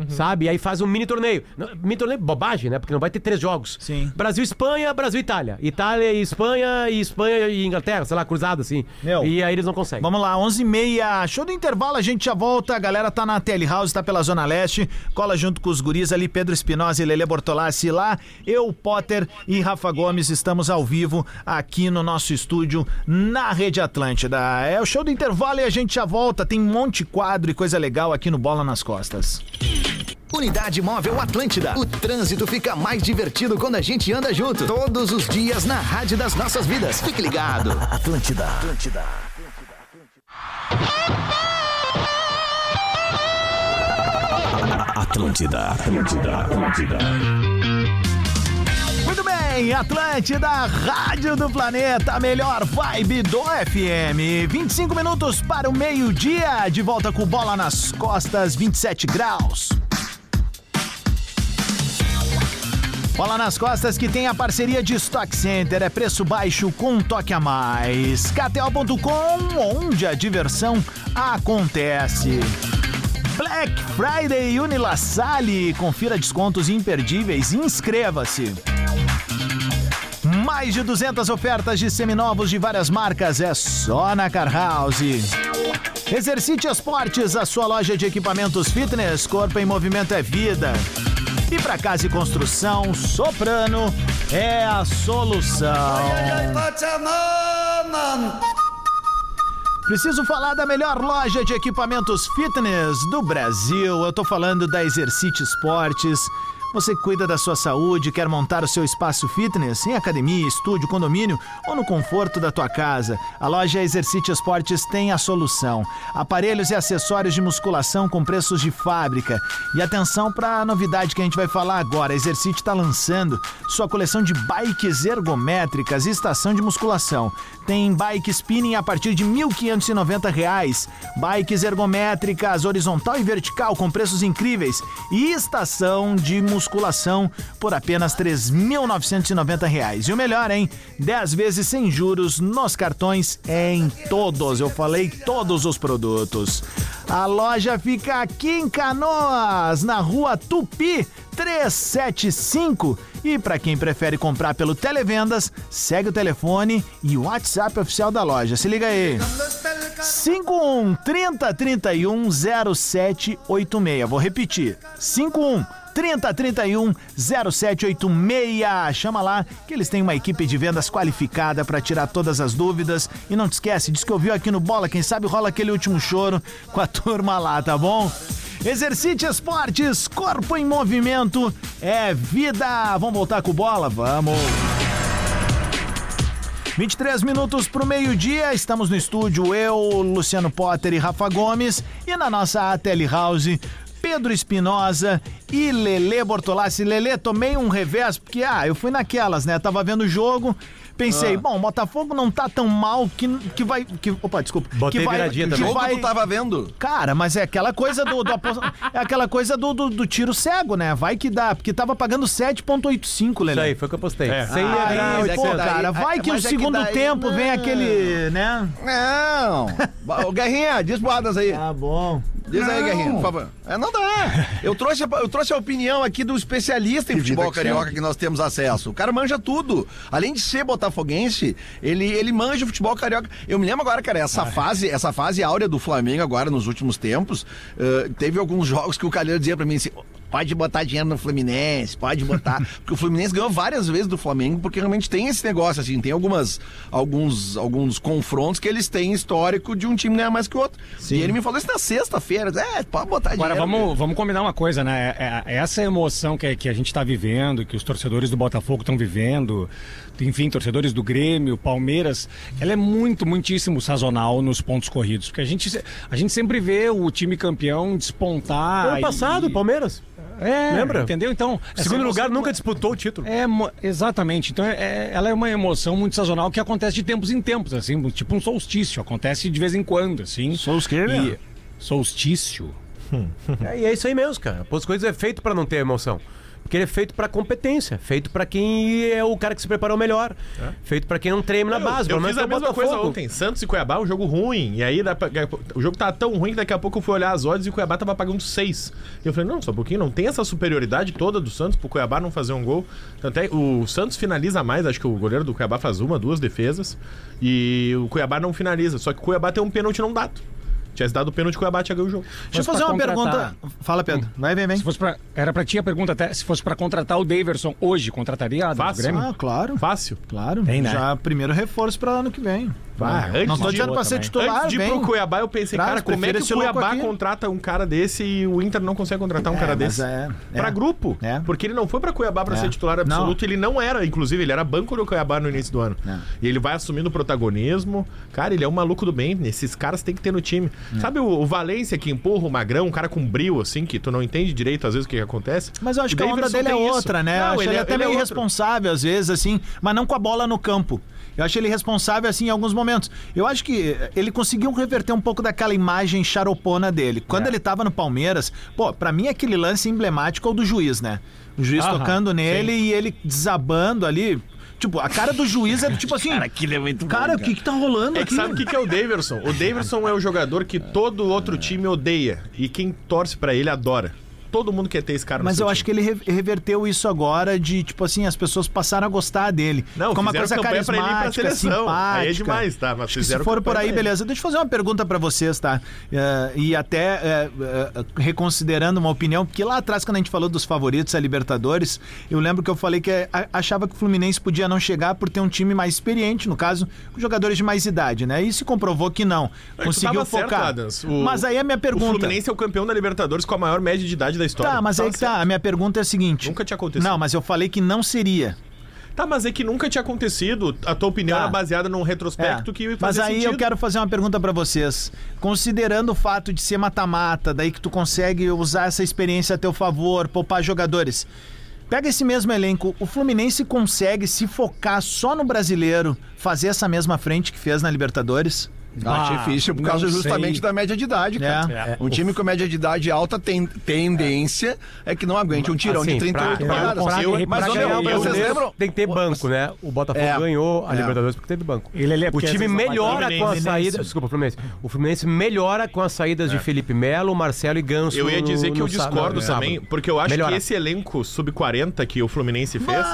Sabe? E aí faz um mini torneio. Não, Mini torneio, bobagem, né? Porque não vai ter três jogos. Sim. Brasil, Espanha, Brasil, Itália. Itália e Espanha e Espanha e Inglaterra, sei lá, cruzado assim. Meu. E aí eles não conseguem. Vamos lá, 11h30, show do intervalo, a gente já volta, a galera tá na Telehouse, tá pela Zona Leste, cola junto com os guris ali, Pedro Espinosa e Lele Bortolassi lá, eu, Potter e Rafa Gomes estamos ao vivo aqui no nosso estúdio na Rede Atlântida. É o show do intervalo e a gente já volta, tem um monte de quadro e coisa legal aqui no Bola nas Costas. Unidade Móvel Atlântida. O trânsito fica mais divertido quando a gente anda junto. Todos os dias na rádio das nossas vidas. Fique ligado. Atlântida. Atlântida. Atlântida, Atlântida, Atlântida. Muito bem, Atlântida, Rádio do Planeta, melhor vibe do FM. 25 minutos para o meio-dia, de volta com bola nas costas, 27 graus. Bola nas costas que tem a parceria de Stock Center, é preço baixo com um toque a mais. KTO.com, onde a diversão acontece. Black Friday Unilassale, confira descontos imperdíveis inscreva-se. Mais de 200 ofertas de seminovos de várias marcas é só na Car House. Exercite Esportes, a sua loja de equipamentos fitness, corpo em movimento é vida. E para casa e construção, Soprano é a solução. Preciso falar da melhor loja de equipamentos fitness do Brasil. Eu tô falando da Exercite Esportes. Você cuida da sua saúde, quer montar o seu espaço fitness em academia, estúdio, condomínio ou no conforto da tua casa? A loja Exercite Esportes tem a solução. Aparelhos e acessórios de musculação com preços de fábrica. E atenção para a novidade que a gente vai falar agora. A Exercite está lançando sua coleção de bikes ergométricas e estação de musculação. Tem bike spinning a partir de 1.590 reais, bikes ergométricas horizontal e vertical com preços incríveis e estação de musculação por apenas 3.990 reais. E o melhor, hein? 10 vezes sem juros nos cartões em todos. Eu falei todos os produtos. A loja fica aqui em Canoas, na rua Tupi 375. E para quem prefere comprar pelo Televendas, segue o telefone e o WhatsApp oficial da loja. Se liga aí. 51 30 31 0786. Vou repetir. 51 30 31 0786. Chama lá que eles têm uma equipe de vendas qualificada para tirar todas as dúvidas. E não te esquece, diz que ouviu aqui no Bola, quem sabe rola aquele último choro com a turma lá, tá bom? Exercite Esportes, corpo em movimento é vida. Vamos voltar com bola? Vamos. 23 minutos pro meio-dia, estamos no estúdio, eu, Luciano Potter e Rafa Gomes, e na nossa Tele House, Pedro Espinosa e Lele Bortolassi. Lele, tomei um revés, porque, ah, eu fui naquelas, né? Tava vendo o jogo, pensei, bom, Botafogo não tá tão mal que, que vai. Que, opa, desculpa. Botei que vai, viradinha que também. Jogo vai, tu tava vendo? Cara, mas é aquela coisa do. do apos- é aquela coisa do, do, do tiro cego, né? Vai que dá, porque tava pagando 7,85, Lele. Isso aí, foi o que eu postei. É. Sem Aí, errar, mas é que pô, daí- cara, vai é- que o mas é que segundo daí tempo vem não. aquele, né? Não. Ô, Guerrinha, diz pro Adas aí. Tá bom. Diz aí, Guerrinha, por favor. É, não dá. Eu trouxe, a- eu trouxe a opinião aqui do especialista em futebol carioca que nós temos acesso. O cara manja tudo. Além de ser botafoguense, ele, ele manja o futebol carioca. Eu me lembro agora, cara, essa fase, essa fase áurea do Flamengo agora nos últimos tempos, eh, teve alguns jogos que o Calheiro dizia pra mim assim, pode botar dinheiro no Fluminense, pode botar. porque o Fluminense ganhou várias vezes do Flamengo, porque realmente tem esse negócio, assim, tem algumas, alguns, alguns confrontos que eles têm histórico de um time ganhar mais que o outro. E ele me falou isso na sexta-feira. É, pode botar Agora, dinheiro. vamos, vamos combinar uma coisa, né? É- é- Essa emoção que, que a gente está vivendo, que os torcedores do Botafogo estão vivendo, enfim, torcedores do Grêmio, Palmeiras, ela é muito, muitíssimo sazonal nos pontos corridos. Porque a gente, a gente sempre vê o time campeão despontar. Ano passado, e- Palmeiras. É, Lembra? Entendeu? Então. Segundo emoção- lugar, nunca disputou o título. É, exatamente. Então, é- é- ela é uma emoção muito sazonal que acontece de tempos em tempos, assim, tipo um solstício. Acontece de vez em quando, assim. Solskjaer? E- Solstício? É, e é isso aí mesmo, cara. As coisas é feito pra não ter emoção. Porque ele é feito pra competência, feito pra quem é o cara que se preparou melhor, feito pra quem não treina na base. Eu, eu fiz a é mesma coisa ontem. Santos e Cuiabá, um jogo ruim. E aí pra- o jogo tava tão ruim que daqui a pouco eu fui olhar as odds e o Cuiabá tava pagando 6. E eu falei, não, só um pouquinho, não tem essa superioridade toda do Santos pro Cuiabá não fazer um gol. Tanto é, o Santos finaliza mais, acho que o goleiro do Cuiabá faz uma, duas defesas. E o Cuiabá não finaliza. Só que o Cuiabá tem um pênalti não dado. Tivesse dado o pênalti, o Cuiabá tinha ganho o jogo. Deixa eu fazer uma contratar- pergunta. Fala, Pedro. Vai, vem, vem. Se fosse pra, era pra ti a pergunta até, se fosse pra contratar o Daverson hoje, contrataria do Fácil. Grêmio? Ah, claro. Fácil. Claro. Tem, né? Já primeiro reforço pra ano que vem. Vai, antes Não tô de- dizendo pra ser titular, Antes de ir pro Cuiabá, eu pensei, Traz, cara, como é que o Cuiabá contrata um cara desse e o Inter não consegue contratar um É, cara desse? é- é. Pra grupo. É. Porque ele não foi pra Cuiabá pra É. ser titular absoluto, ele não era, inclusive, ele era banco do Cuiabá no início do ano. É. E ele vai assumindo o protagonismo. Cara, ele é um maluco do bem, esses caras tem que ter no time. É. Sabe o, o Valência que empurra o Magrão, um cara com brio, assim, que tu não entende direito às vezes o que, que acontece? Mas eu acho O que a onda dele é tem isso. outra, né? Não, eu acho ele, é- até ele é meio outro. irresponsável às vezes, assim, mas não com a bola no campo. Eu acho ele responsável, assim, em alguns momentos. Eu acho que ele conseguiu reverter um pouco daquela imagem charopona dele. Quando ele tava no Palmeiras, pô, pra mim aquele lance emblemático é o do juiz, né? O juiz Aham, tocando nele e ele desabando ali. Tipo, a cara do juiz é tipo assim. Cara, aquilo é muito Cara, bom, o que que tá rolando É aqui? que sabe o que, que é o Daverson? O Daverson é o jogador que todo outro time odeia. E quem torce pra ele adora. Todo mundo quer ter esse cara no Mas eu acho que time. ele re- reverteu isso agora de, tipo assim, as pessoas passaram a gostar dele. Não, Ficou uma coisa campanha pra ele ir pra carismática, seleção. simpática. Aí é demais, tá? Mas se for por aí, beleza. Deixa eu fazer uma pergunta pra vocês, tá? Eh, e até eh, eh, reconsiderando uma opinião, porque lá atrás, quando a gente falou dos favoritos a Libertadores, eu lembro que eu falei que achava que o Fluminense podia não chegar por ter um time mais experiente, no caso, com jogadores de mais idade, né? E se comprovou que não. Conseguiu certo, focar. Adams. O- Mas aí a minha O pergunta. Fluminense é o campeão da Libertadores com a maior média de idade da história. Tá, mas aí Tava que tá. A minha pergunta é a seguinte. Nunca tinha acontecido. Não, mas eu falei que não seria. Tá, mas é que nunca tinha acontecido. A tua opinião Tá. era baseada num retrospecto É, que Mas fazia aí sentido. eu quero fazer uma pergunta pra vocês. Considerando o fato de ser mata-mata, daí que tu consegue usar essa experiência a teu favor, poupar jogadores. Pega esse mesmo elenco, o Fluminense consegue se focar só no brasileiro, fazer essa mesma frente que fez na Libertadores? Ah, difícil por causa sei. justamente da média de idade, cara. É. Um time com média de idade alta tem tendência é que não aguente um tirão de Assim, 38 pra- rodadas. pra- Eu- pra Mas, ganhar meu, o vocês lembram? Tem que ter banco, né? O Botafogo É, ganhou a é. Libertadores porque teve banco. Ele é O time melhora com a Fluminense. saída. Desculpa, Fluminense. O Fluminense melhora com as saídas de Felipe Melo, Marcelo e Ganso. Eu ia dizer que eu discordo também, porque eu acho Melhora. que esse elenco sub-40 que o Fluminense fez.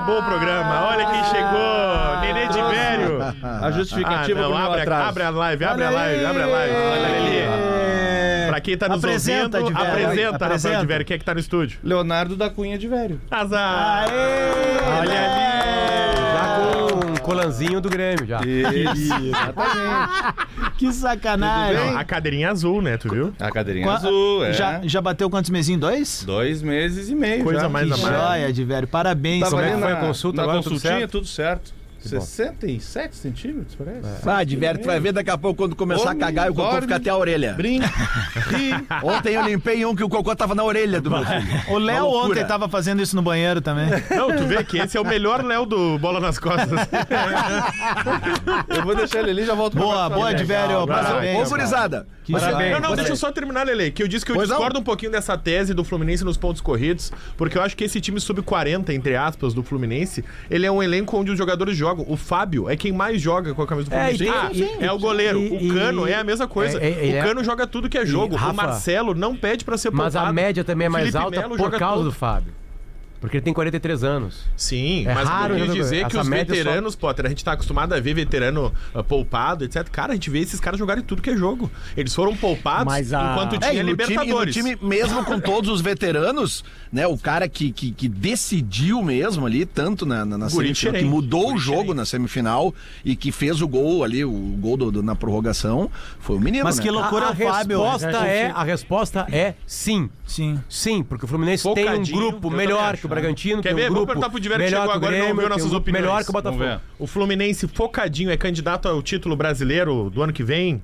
Ah, acabou o programa. Olha quem chegou. Nenê de velho. A justificativa Ah, não, pro meu abre, abre a live, abre a live, abre a live. Olha ali. Pra quem tá nos Apresenta, ouvindo, de velho. apresenta, Rafael Apresenta. de velho. Quem é que tá no estúdio? Leonardo da Cunha de Velho. Azar. Olha ali. Colanzinho do Grêmio, já. Que sacanagem. Não, a cadeirinha azul, né? Tu viu? A cadeirinha Qua- azul, é. Já, já bateu quantos mesinhos? Dois? Dois meses e meio. Coisa já. mais Que a mais. joia de velho. Parabéns. Tava Como é ali que foi na, a consulta na agora, tudo consultinha, certo? tudo certo. Que bom. 67 centímetros, parece. Ah, Diverto, tu vai ver daqui a pouco quando começar a cagar e o cocô dorme, fica até a orelha. Brinca, ri. Ontem eu limpei um que o cocô tava na orelha do meu filho. O Léo ontem tava fazendo isso no banheiro também. Não, tu vê que esse é o melhor Léo do Bola nas Costas. Eu vou deixar ele ali e já volto pra Boa, cá. boa. Mas, Parabéns. Ô, gurizada. Que Parabéns. Não, não, deixa eu só terminar, Lele, que eu disse que eu Pois não. discordo um pouquinho dessa tese do Fluminense nos pontos corridos, porque eu acho que esse time sub-40, entre aspas, do Fluminense, ele é um elenco onde os jogadores jogam. O Fábio é quem mais joga com a camisa do É, Fluminense. tem- Ah, e- é o goleiro. e- o Cano e- é a mesma coisa. é- é- o é- Cano joga tudo que é jogo. Rafa, o Marcelo não pede pra ser Mas a poupado. média também é mais Felipe alta Melo por causa tudo. do Fábio. Porque ele tem 43 anos. Sim, É mas raro eu dizer que os média só- veteranos, Potter, a gente tá acostumado a ver veterano ah, poupado, etc. Cara, a gente vê esses caras jogarem tudo que é jogo. Eles foram poupados Mas a- enquanto É, tinha e no time, e Libertadores. time, mesmo com todos os veteranos, né? O cara que, que, que decidiu mesmo ali, tanto na, na, na semifinal, que xerém. mudou Guri o jogo xerém. na semifinal e que fez o gol ali, o gol do- do- na prorrogação, foi o menino, Mas né? que loucura a, o Fábio. resposta é, a resposta é sim. Sim. Sim, porque o Fluminense tem um Focadinho, grupo melhor que o. Bragantino, Quer tem ver? um Vamos grupo perguntar pro Diverto, melhor chegou que o agora e não Grêmio, ouviu tem um nossas grupo opiniões. melhor que o Botafogo. O Fluminense focadinho é candidato ao título brasileiro do ano que vem?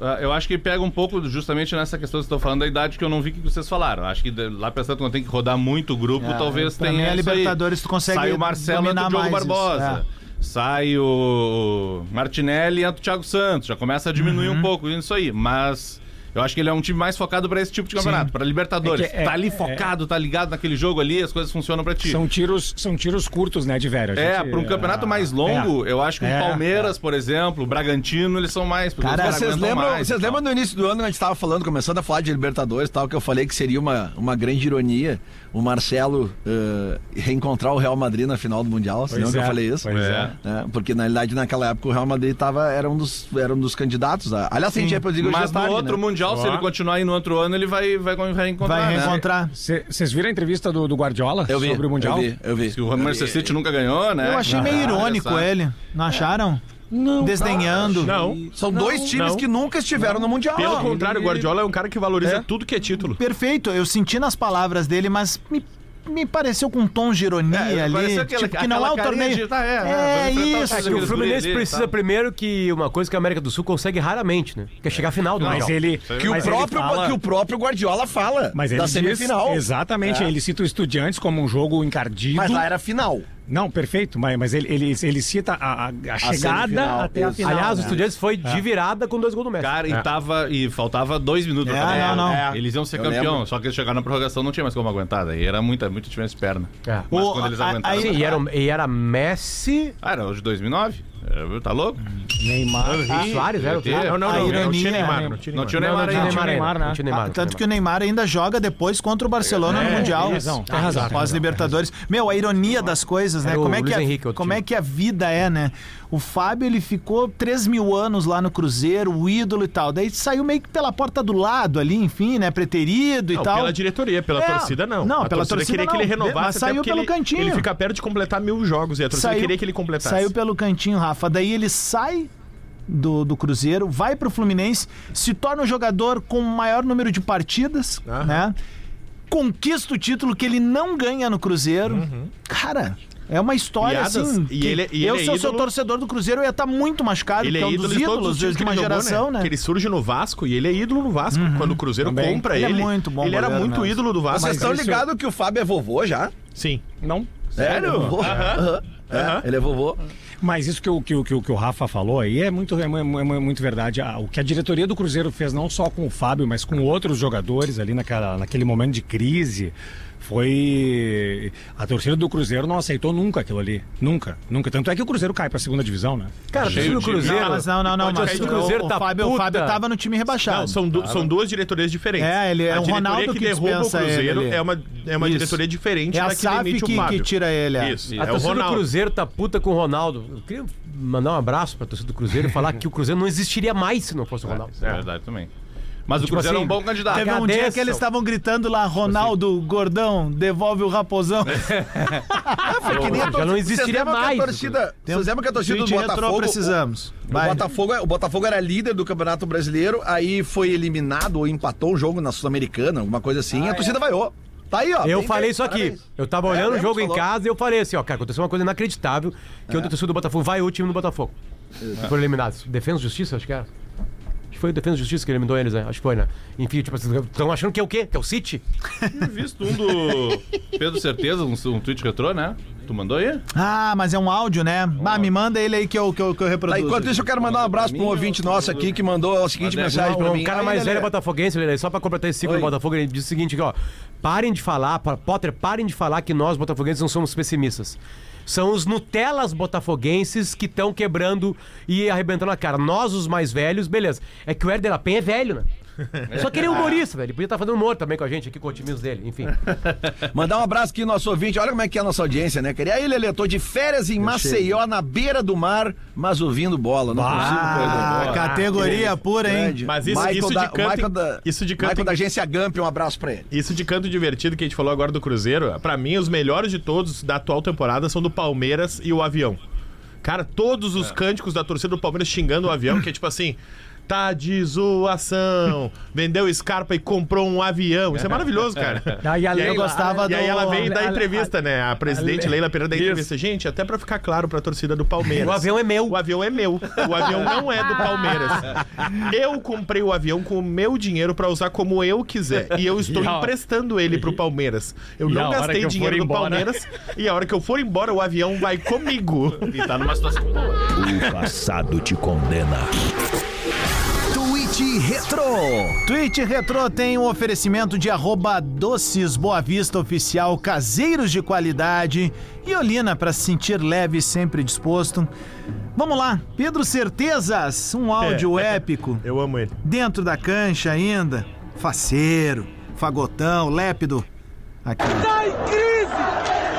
Ah, Eu acho que pega um pouco justamente nessa questão que vocês estão falando da idade que eu não vi que vocês falaram. Acho que de- lá pra tanto quando tem que rodar muito o grupo, talvez pra tenha mim, a isso aí. Libertadores tu consegue Sai o Marcelo, entra dominar o Diogo mais isso, Barbosa. Sai o Martinelli, entra o Thiago Santos. Já começa a diminuir Uhum. um pouco isso aí. Mas Eu acho que ele é um time mais focado pra esse tipo de campeonato, pra Libertadores. É que é- tá ali é- focado, tá ligado naquele jogo ali, as coisas funcionam pra ti. São tiros, são tiros curtos, né, de velho? A É, gente- pra um campeonato mais longo, é. eu acho que o É, Palmeiras, por exemplo, o Bragantino, eles são mais. Cara, Vocês lembram, mais vocês lembram no início do ano, quando a gente tava falando, começando a falar de Libertadores e tal, que eu falei que seria uma, uma grande ironia o Marcelo eh, reencontrar o Real Madrid na final do Mundial? Você Pois lembra que eu é, falei isso? pois é. É, porque na realidade naquela época o Real Madrid tava, era, um dos, era um dos candidatos. A, aliás, tem Champions League hoje Mas à no tarde, outro né? Mundial, se ele continuar aí no outro ano, ele vai, vai reencontrar. Vai né? reencontrar. Vocês viram a entrevista do, do Guardiola Eu vi, sobre o Mundial? eu vi, eu vi. Que o Manchester City nunca ganhou, né? Eu achei meio Ah, irônico olha só. ele. Não acharam? Não. Desdenhando. Não. São dois times não. que nunca estiveram no Mundial. Pelo contrário, o Guardiola é um cara que valoriza É? tudo que é título. Perfeito, eu senti nas palavras dele, mas me, me pareceu com um tom de ironia É, ali. aquela- tipo, que não é o torneio. de, tá, é, é, é isso. É que o. Fluminense precisa tá. primeiro que uma coisa que a América do Sul consegue raramente, né? Que é chegar à final do Mas Mundial. ele. Que o, mas ele próprio, fala- que o próprio Guardiola fala Mas ele da diz- semifinal. exatamente, É. ele cita o Estudiantes como um jogo encardido. Mas lá era final. Não, perfeito, mas, mas ele, ele, ele cita a, a- a chegada semifinal, até a final. Aliás, o né? Estudiantes foi de virada com dois gols do Messi. Cara, e, tava, e faltava dois minutos É, pra não, não. É, Eles iam ser Eu campeão, lembro. só que eles chegaram na prorrogação não tinha mais como aguentar. Daí era muita, muita diferença de perna. É. Mas O- quando eles a- aguentaram. aí- e era, e era Messi, Ah, era o de 2009? É, Tá louco? Neymar. Suárez, era o? Não, não, A não. Não ironia, tinha Neymar. né? Não tinha Não tinha Neymar. Não tinha Neymar, né? não tinha Neymar, Ah, tinha tanto que o Neymar. Ainda joga depois contra o Barcelona no Mundial. tem razão, tem razão, tem Após. Libertadores. Meu, a ironia das coisas, né? Como é, que a, como é que a vida é, né? O Fábio, ele ficou 3 mil anos lá no Cruzeiro, o ídolo e tal. Daí saiu meio que pela porta do lado ali, enfim, né? Preterido e Não, tal. pela diretoria, pela É, torcida não. não, a pela torcida torcida queria que não. ele renovasse, Mas saiu pelo ele, cantinho. ele fica perto de completar mil jogos e a torcida queria que ele completasse. Saiu pelo cantinho, Rafa. Daí ele sai do, do Cruzeiro, vai pro Fluminense, se torna o jogador com o maior número de partidas, Aham. né? Conquista o título que ele não ganha no Cruzeiro. Cara. É uma história Uhum. E Adas- assim. e ele- e eu, ele é se eu sou torcedor do Cruzeiro, eu ia estar muito machucado, Ele é é um ídolo dos ídolos de que uma ele jogou, geração, né? Que ele surge no Vasco e ele é ídolo no Vasco. Quando o Cruzeiro Também. compra Ele ele, é muito bom ele era muito mesmo. ídolo do Vasco. Vocês estão ligados que o Fábio é vovô já? Sim. Não. Sério? Vovô? Aham. É, ele é vovô. Mas isso que o, que, o- que, o- Rafa falou aí é muito, é, é mu- muito verdade. Ah, O que a diretoria do Cruzeiro fez, não só com o Fábio, mas com outros jogadores ali naquela, naquele momento de crise, foi. A torcida do Cruzeiro não aceitou nunca aquilo ali. Nunca, nunca. Tanto é que o Cruzeiro cai pra segunda divisão, né? Cara, Cheio o de- Cruzeiro. Não, mas não, não, não. Mas o, do Cruzeiro o tá Fábio, o puta. Fábio tava no time rebaixado. Não, são, du- são duas diretorias diferentes. É, ele é a o Ronaldo que, que derruba o Cruzeiro ele é uma, é uma Isso. diretoria diferente É a da que SAF que- Fábio. que tira ele, é. Isso, A é o torcida do. Cruzeiro tá puta com o Ronaldo. Eu queria mandar um abraço pra torcida do Cruzeiro e falar que o Cruzeiro não existiria mais se não fosse o Ronaldo. É verdade também. Mas o Tipo Cruzeiro é um assim, bom candidato. Teve um dia que eles estavam gritando lá, Ronaldo, gordão, devolve o raposão. Ah, foi que nem a Já torcida- não Vocês existiria mais. torcida- Vocês lembram que a torcida do Botafogo... precisamos. O Vai. Botafogo, o Botafogo era líder do Campeonato Brasileiro, aí foi eliminado ou empatou um jogo na Sul-Americana, alguma coisa assim, e a torcida vaiou. Tá aí, ó. Eu falei isso aqui. parabéns. Eu tava É, olhando o lembro, jogo em falou. casa e eu falei assim, ó, cara, aconteceu uma coisa inacreditável que o torcedor do Botafogo vai o time do Botafogo. Foram eliminados. Defesa e Justiça, acho que era. Que foi o Defesa e Justiça que eliminou eles, né? Acho que foi, né? Enfim, tipo, vocês estão achando que é o quê? Que é o City? Tinha visto um do Pedro Certeza, um, um tweet retrô, né? Tu mandou aí? Ah, mas é um áudio, né? Ah, me manda ele aí que eu, que eu, que eu Tá, reproduzo. enquanto isso, eu quero mandar um abraço para um ouvinte nosso aqui que mandou a seguinte Mas é- mensagem para Um mim. cara Aí, mais velho é botafoguense, Lelê, só pra completar esse ciclo do Botafogo, ele diz o seguinte aqui, ó. Parem de falar, Potter, parem de falar que nós, botafoguenses, não somos pessimistas. São os Nutelas botafoguenses que estão quebrando e arrebentando a cara. Nós, os mais velhos, beleza. É que o Herder La Penha é velho, né? Só que ele é humorista, velho. Ele podia estar fazendo humor também com a gente aqui, com o otimismo dele, enfim. Mandar um abraço aqui no nosso ouvinte. Olha como é que é a nossa audiência, né? Queria aí, Lelê, tô de férias em Maceió, na beira do mar, mas ouvindo bola. Não consigo Ah, bola. categoria pura, hein? Grande. Mas isso- Michael isso de da, canto- Michael da, isso de canto- Michael da agência Gump, um abraço pra ele. Isso de canto divertido que a gente falou agora do Cruzeiro, pra mim, os melhores de todos da atual temporada são do Palmeiras e o avião. Cara, todos os cânticos da torcida do Palmeiras xingando o avião, que é tipo assim. Tá de zoação. Vendeu Scarpa e comprou um avião. Isso é maravilhoso, cara. Ah, e a E aí, Leila- gostava e aí do- ela veio dar a- a- entrevista, né? A presidente Leila Pereira da entrevista. Gente, até pra ficar claro pra torcida do Palmeiras. O avião é meu. O avião é meu. O avião não é do Palmeiras. Eu comprei o avião com o meu dinheiro pra usar como eu quiser. E eu estou E a- emprestando ele pro Palmeiras. Eu E não a gastei eu dinheiro do embora- Palmeiras. E a hora que eu for embora, o avião vai comigo. E tá numa situação boa. O passado te condena. Tweet Retro. Tweet Retro tem um oferecimento de arroba doces Boa Vista Oficial, caseiros de qualidade e Olina para se sentir leve e sempre disposto. Vamos lá, Pedro Certezas, um áudio épico. Eu amo ele. Dentro da cancha ainda, faceiro, fagotão, lépido. Aqui. Tá em crise!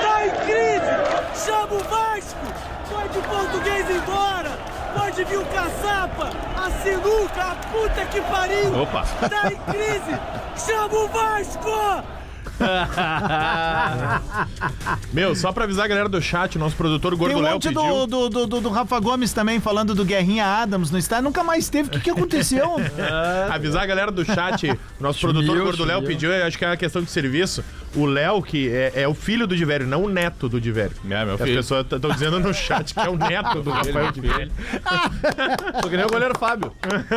Tá em crise! Chama o Vasco! Pode o português embora! Pode vir o caçapa! A sinuca! A puta que pariu! Opa. Tá em crise! Chama o Vasco! Meu, só pra avisar a galera do chat, nosso produtor Tem Gordo um Léo monte pediu. do, do, do, do- do Rafa Gomes também falando do Guerrinha Adams no estádio. Nunca mais teve. O que, que aconteceu? Avisar a galera do chat, nosso produtor Gordo Léo pediu, eu acho que é uma questão de serviço. O Léo, que é, é o filho do Divério, não o neto do Divério. É, meu As filho. pessoas estão dizendo no chat que é o neto do Rafael Divério. Tô que nem o goleiro Fábio.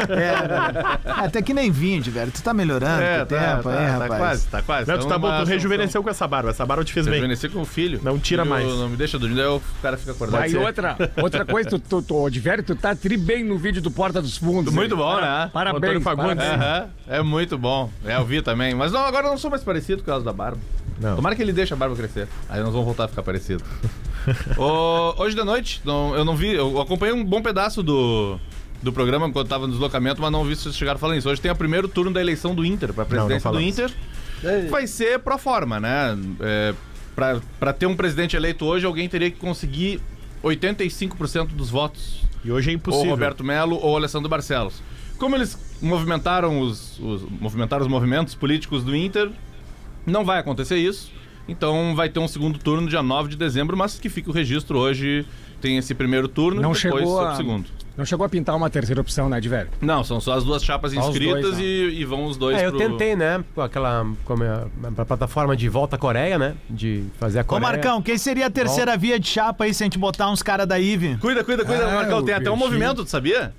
É, até que nem vinho, velho. Tu tá melhorando com o tempo, hein, tá rapaz? quase, tá quase. Não, tu tá bom, tu rejuvenesceu com essa barba. Essa barba te fez bem. Rejuvenescer com o filho. Não tira Filho mais. Não me deixa dormir, daí o cara fica acordado. Aí outra, outra coisa, tu, tu, tu, Diverio, tu tá tri bem no vídeo do Porta dos Fundos. Muito hein? bom, Para- né? Parabéns. Fagundes. parabéns. Aham, é muito bom. É, eu vi também. Mas não, agora eu não sou mais parecido por causa da barba. Não. Tomara que ele deixe a barba crescer. Aí nós vamos voltar a ficar parecido. Ô, hoje de noite, não- eu não vi. Eu acompanhei um bom pedaço do, do programa enquanto tava no deslocamento, mas não vi se vocês chegaram falando isso. Hoje tem o primeiro turno da eleição do Inter, pra presidência do. Inter. Vai ser pro forma, né? É, pra, pra ter um presidente eleito hoje, alguém teria que conseguir 85% dos votos E hoje é ou impossível. Roberto Melo ou Alessandro Barcelos. Como eles movimentaram os, os- movimentaram os movimentos políticos do Inter, não vai acontecer isso. Então vai ter um segundo turno dia 9 de dezembro, mas que fica o registro hoje. Tem esse primeiro turno Não e depois chegou a- a... segundo. Não chegou a pintar uma terceira opção, né, Diverio? Não, são só as duas chapas Só inscritas dois, né? e, e vão os dois É, eu pro... tentei, né? Com aquela. Como é, a plataforma de volta à Coreia, né? De fazer a Ô, Coreia. Marcão, quem seria a terceira via de chapa aí se a gente botar uns caras da IVE? Cuida, cuida, cuida, Ah, Marcão. Tem até um movimento, tu sabia?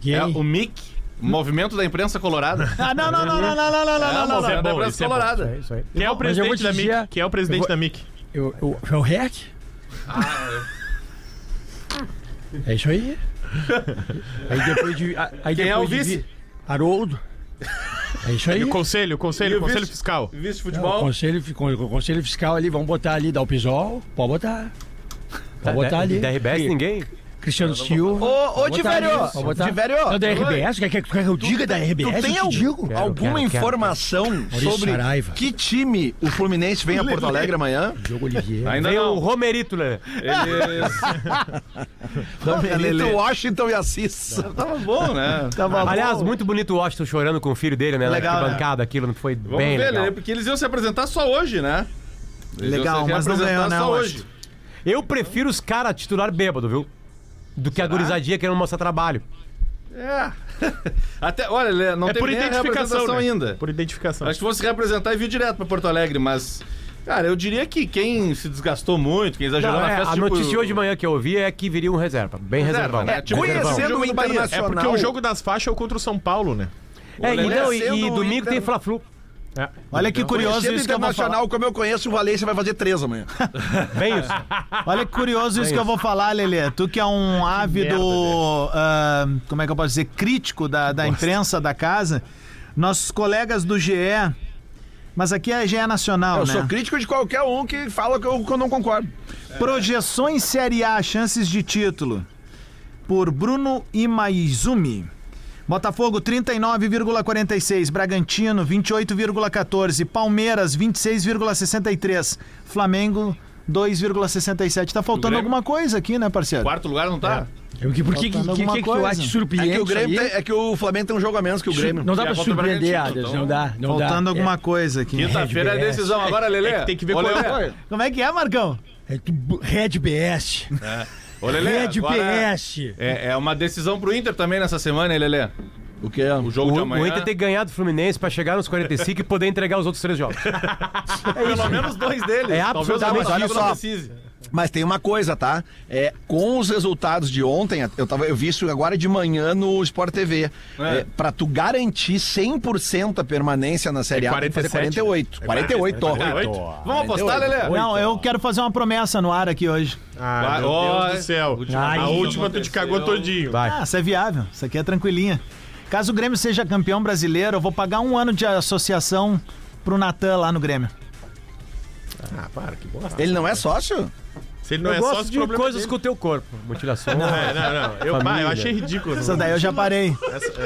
Quem? É o MIC, Movimento da Imprensa Colorada. Ah, não, não, não, não, não, não, não, não, É, não, não. movimento da bom, Imprensa isso é. Colorada. Isso aí, isso aí. Quem é o presidente te da MIC? Quem é o presidente da MIC? Eu, eu, é o REC? É isso aí. Aí depois de. Aí Quem é depois o de vice? vi- Haroldo. É isso aí. E o conselho, o conselho, o o conselho vice? fiscal. Vice de É, o, futebol. conselho, o conselho fiscal ali, vamos botar ali, dá o pisol, pode botar. Pode botar Da- ali. Da RBS E ninguém? Cristiano Silva. Ô, ô, botar. Divério. Não, da RBS, quer, quer, quer que eu diga da RBS? Tu tem eu algum- te digo. Quero, alguma quero, quero. informação Maurício sobre Saraiva. que time o Fluminense vem a Porto Alegre amanhã? Diogo Oliveira. Ainda Veio o. Romerito, né? Entre Washington e Assis. Tava bom, né? Aliás, muito bonito o Washington chorando com o filho dele, né? Legal, na bancada, aquilo não foi Vamos bem ver, legal. né? Porque eles iam se apresentar só hoje, né? Eles Legal, mas não ganhou, né, hoje. Eu prefiro os caras titular bêbado, viu? Do que a gurizadinha querendo mostrar trabalho. É. Até, olha, não É tem por nem identificação representação né? ainda. Por identificação. Acho que fosse representar e vir direto pra Porto Alegre, mas... Cara, eu diria que quem se desgastou muito, quem exagerou Não, na é, festa... a tipo, notícia hoje de manhã que eu ouvi é que viria um reserva. Bem Reserva, reservado. né? Tipo, Conhecendo reservão. o Bahia. É Internacional. porque o jogo das faixas é contra o São Paulo, né? É, e, Lelé não, e, e domingo Inter- tem Fla-Flu. Olha que curioso Conhecendo isso que eu vou falar. internacional, como eu conheço, o Valência vai fazer três amanhã. Bem isso. Olha que curioso isso que eu vou falar, Lelê. Tu que é um ávido, ah, como é que eu posso dizer, crítico da, da imprensa da casa, nossos colegas do GE, mas aqui é GE Nacional, Eu né? sou crítico de qualquer um que fala que eu, que eu não concordo. Projeções Série A, chances de título. Por Bruno Imaizumi. Botafogo 39,46, Bragantino 28,14, Palmeiras 26,63, Flamengo 2,67. Tá faltando alguma coisa aqui, né, parceiro? Quarto lugar não tá? Eu, que, por que, que, que, que, que acha É surpreendente? que o Grêmio tem- é que o Flamengo tem um jogo a menos que o Grêmio. Não dá pra é o surpreender, Bragantino, Adams. então. Não dá, não Faltando dá. alguma coisa aqui. Quinta-feira é decisão. Agora, Lelê. É tem que ver Ô, qual é. Como é que é, Marcão? É, é Red BS. Ô, Lelê, Red agora BS. É, é uma decisão pro Inter também nessa semana, hein, Lelê? O que? O jogo de O, amanhã. o Inter tem que ganhar do Fluminense pra chegar nos 45 e poder entregar os outros três jogos. Pelo menos dois deles. É Talvez absolutamente o Flamengo isso. não Só. precise. Mas tem uma coisa, tá? É, com os resultados de ontem, eu, tava, eu vi isso agora de manhã no Sport TV. É. É, pra tu garantir 100% a permanência na Série É A, tem que fazer 47, 48. 48, ó. 48? Vamos apostar, Lelê? Não, eu quero fazer uma promessa no ar aqui hoje. Ah, Vai, meu ó, Deus do céu. Ai, a última tu te cagou todinho. Vai. Ah, isso é viável. Isso aqui é tranquilinha. Caso o Grêmio seja campeão brasileiro, eu vou pagar um ano de associação pro Natan lá no Grêmio. Ah, para, que bosta. Ele não é sócio? Se ele não eu é gosto sócio, de coisas dele. com o teu corpo. Mutilação. Não, é, não, não. Eu, eu achei ridículo. Isso daí eu já parei.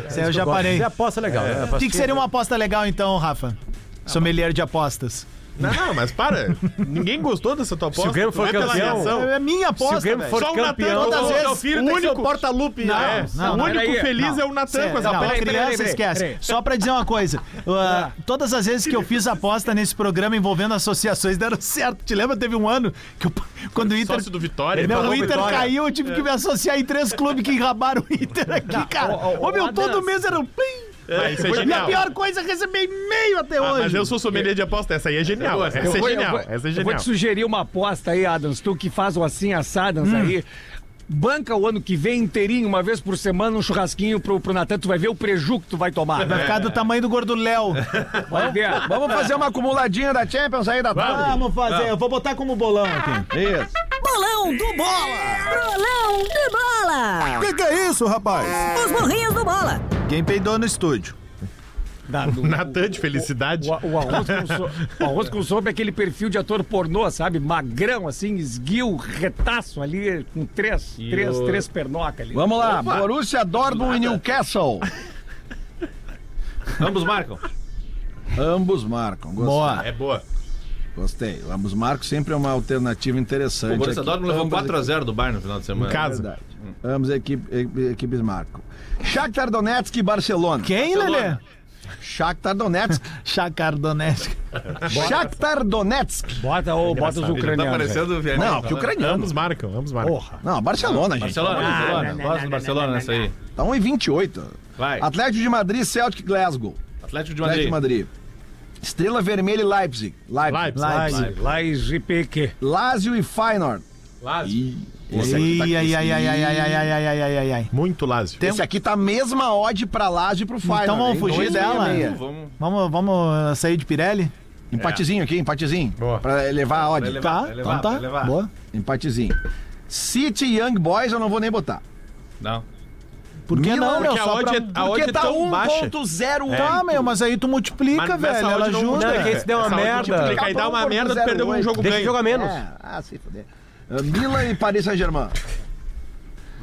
Isso aí eu já parei. Você aposta legal. né? O que, que seria uma aposta legal então, Rafa? Sommelier de apostas. Não, não, mas para. Ninguém gostou dessa tua aposta. Se o Grêmio for vai pela campeão- reação. É minha aposta, Se o Grêmio for Só o Natan, campeão, todas as o vezes, o único- o porta-lupe. Não, é. não, o não, único peraí, feliz não. é o Natan com essa não, aposta. criança esquece. Só pra dizer uma coisa, uh, todas as vezes que eu fiz aposta nesse programa envolvendo associações deram certo. Te lembra? Teve um ano que eu- quando o Inter. Sócio do Vitória. Meu, ele o Inter Vitória. caiu, eu tive que me associar em três clubes que enrabaram o Inter aqui, cara. ô, meu, todo mês era um É, isso é E a genial. pior coisa é receber e-mail até Ah, hoje. mas eu sou sommelier de aposta. Essa aí é genial. Essa é vou- genial. vou- Essa é eu vou genial. te sugerir uma aposta aí, Adams. Tu que faz o assim assadams aí. Banca o ano que vem inteirinho, uma vez por semana, um churrasquinho pro, pro Natan. Tu vai ver o preju que tu vai tomar. Vai ficar do tamanho do gordo Léo. Vai ver. Vamos fazer uma acumuladinha da Champions aí da tarde? Vamos fazer, eu vou botar como bolão aqui. Isso. Bolão do Bola! Bolão do Bola! Que que é isso, rapaz? Os burrinhos do Bola! Quem peidou no estúdio? Da- do- Natan de felicidade. O, o arroz com so, o arroz com sopa é aquele perfil de ator pornô, sabe? Magrão, assim, esguio, retaço ali, com três, três, o- três pernocas ali. Vamos lá, Borussia Dortmund e Newcastle. Ambos marcam. Ambos marcam. Gostei. Boa. É boa. Gostei. Ambos marcam sempre é uma alternativa interessante. O Borussia. Dortmund levou Ambas 4x0 do Bayern no final de semana. Em casa. Verdade. Ambas equipe- e- equipes marcam. Shakhtar Donetsk e Barcelona. Quem, Lelê? Shakhtar Donetsk. Shakhtar Donetsk. Shakhtar Donetsk. Bota, ou bota os tá ucranianos. aí. parecendo o. Não, que ucraniano. Ambos marcam, ambos marcam. Porra. Não, Barcelona, gente. Barcelona, Barcelona. Gosto do Barcelona nessa aí. Tá 1,28. Vai. Atlético de Madrid, Celtic Glasgow. Atlético de Atlético Madrid. de Madrid. Estrela Vermelha e Leipzig. Leipzig. Leipzig. Lais e PQ. Lazio e Feyenoord. Ih, esse aqui tá ai, ai, ai, ai, ai, ai, ai, ai, ai, ai, ai, ai. Muito Lázio. Tem- Esse aqui tá a mesma odd pra Lazio e pro Feyenoord. Então vamos fugir Dois e dela? meia. Vamos. Vamos, vamos sair de Pirelli? Empatezinho aqui, empatezinho. Boa. Pra elevar a odd. Levar, Tá, vai levar, então tá. levar. Boa. Empatezinho. City e Young Boys eu não vou nem botar. Não. Por que Milan, não, meu? Porque a Só odd pra- é, a odd é tá tão baixa. 1.08. Tá, meu, mas aí tu multiplica, velho. Ela ajuda. multiplica. Não, é que aí se der uma merda- multiplica. Aí dá uma merda, tu perdeu um jogo Deixa ganho. jogar menos. É, ah, se fuder. Uh, Milan e Paris Saint-Germain.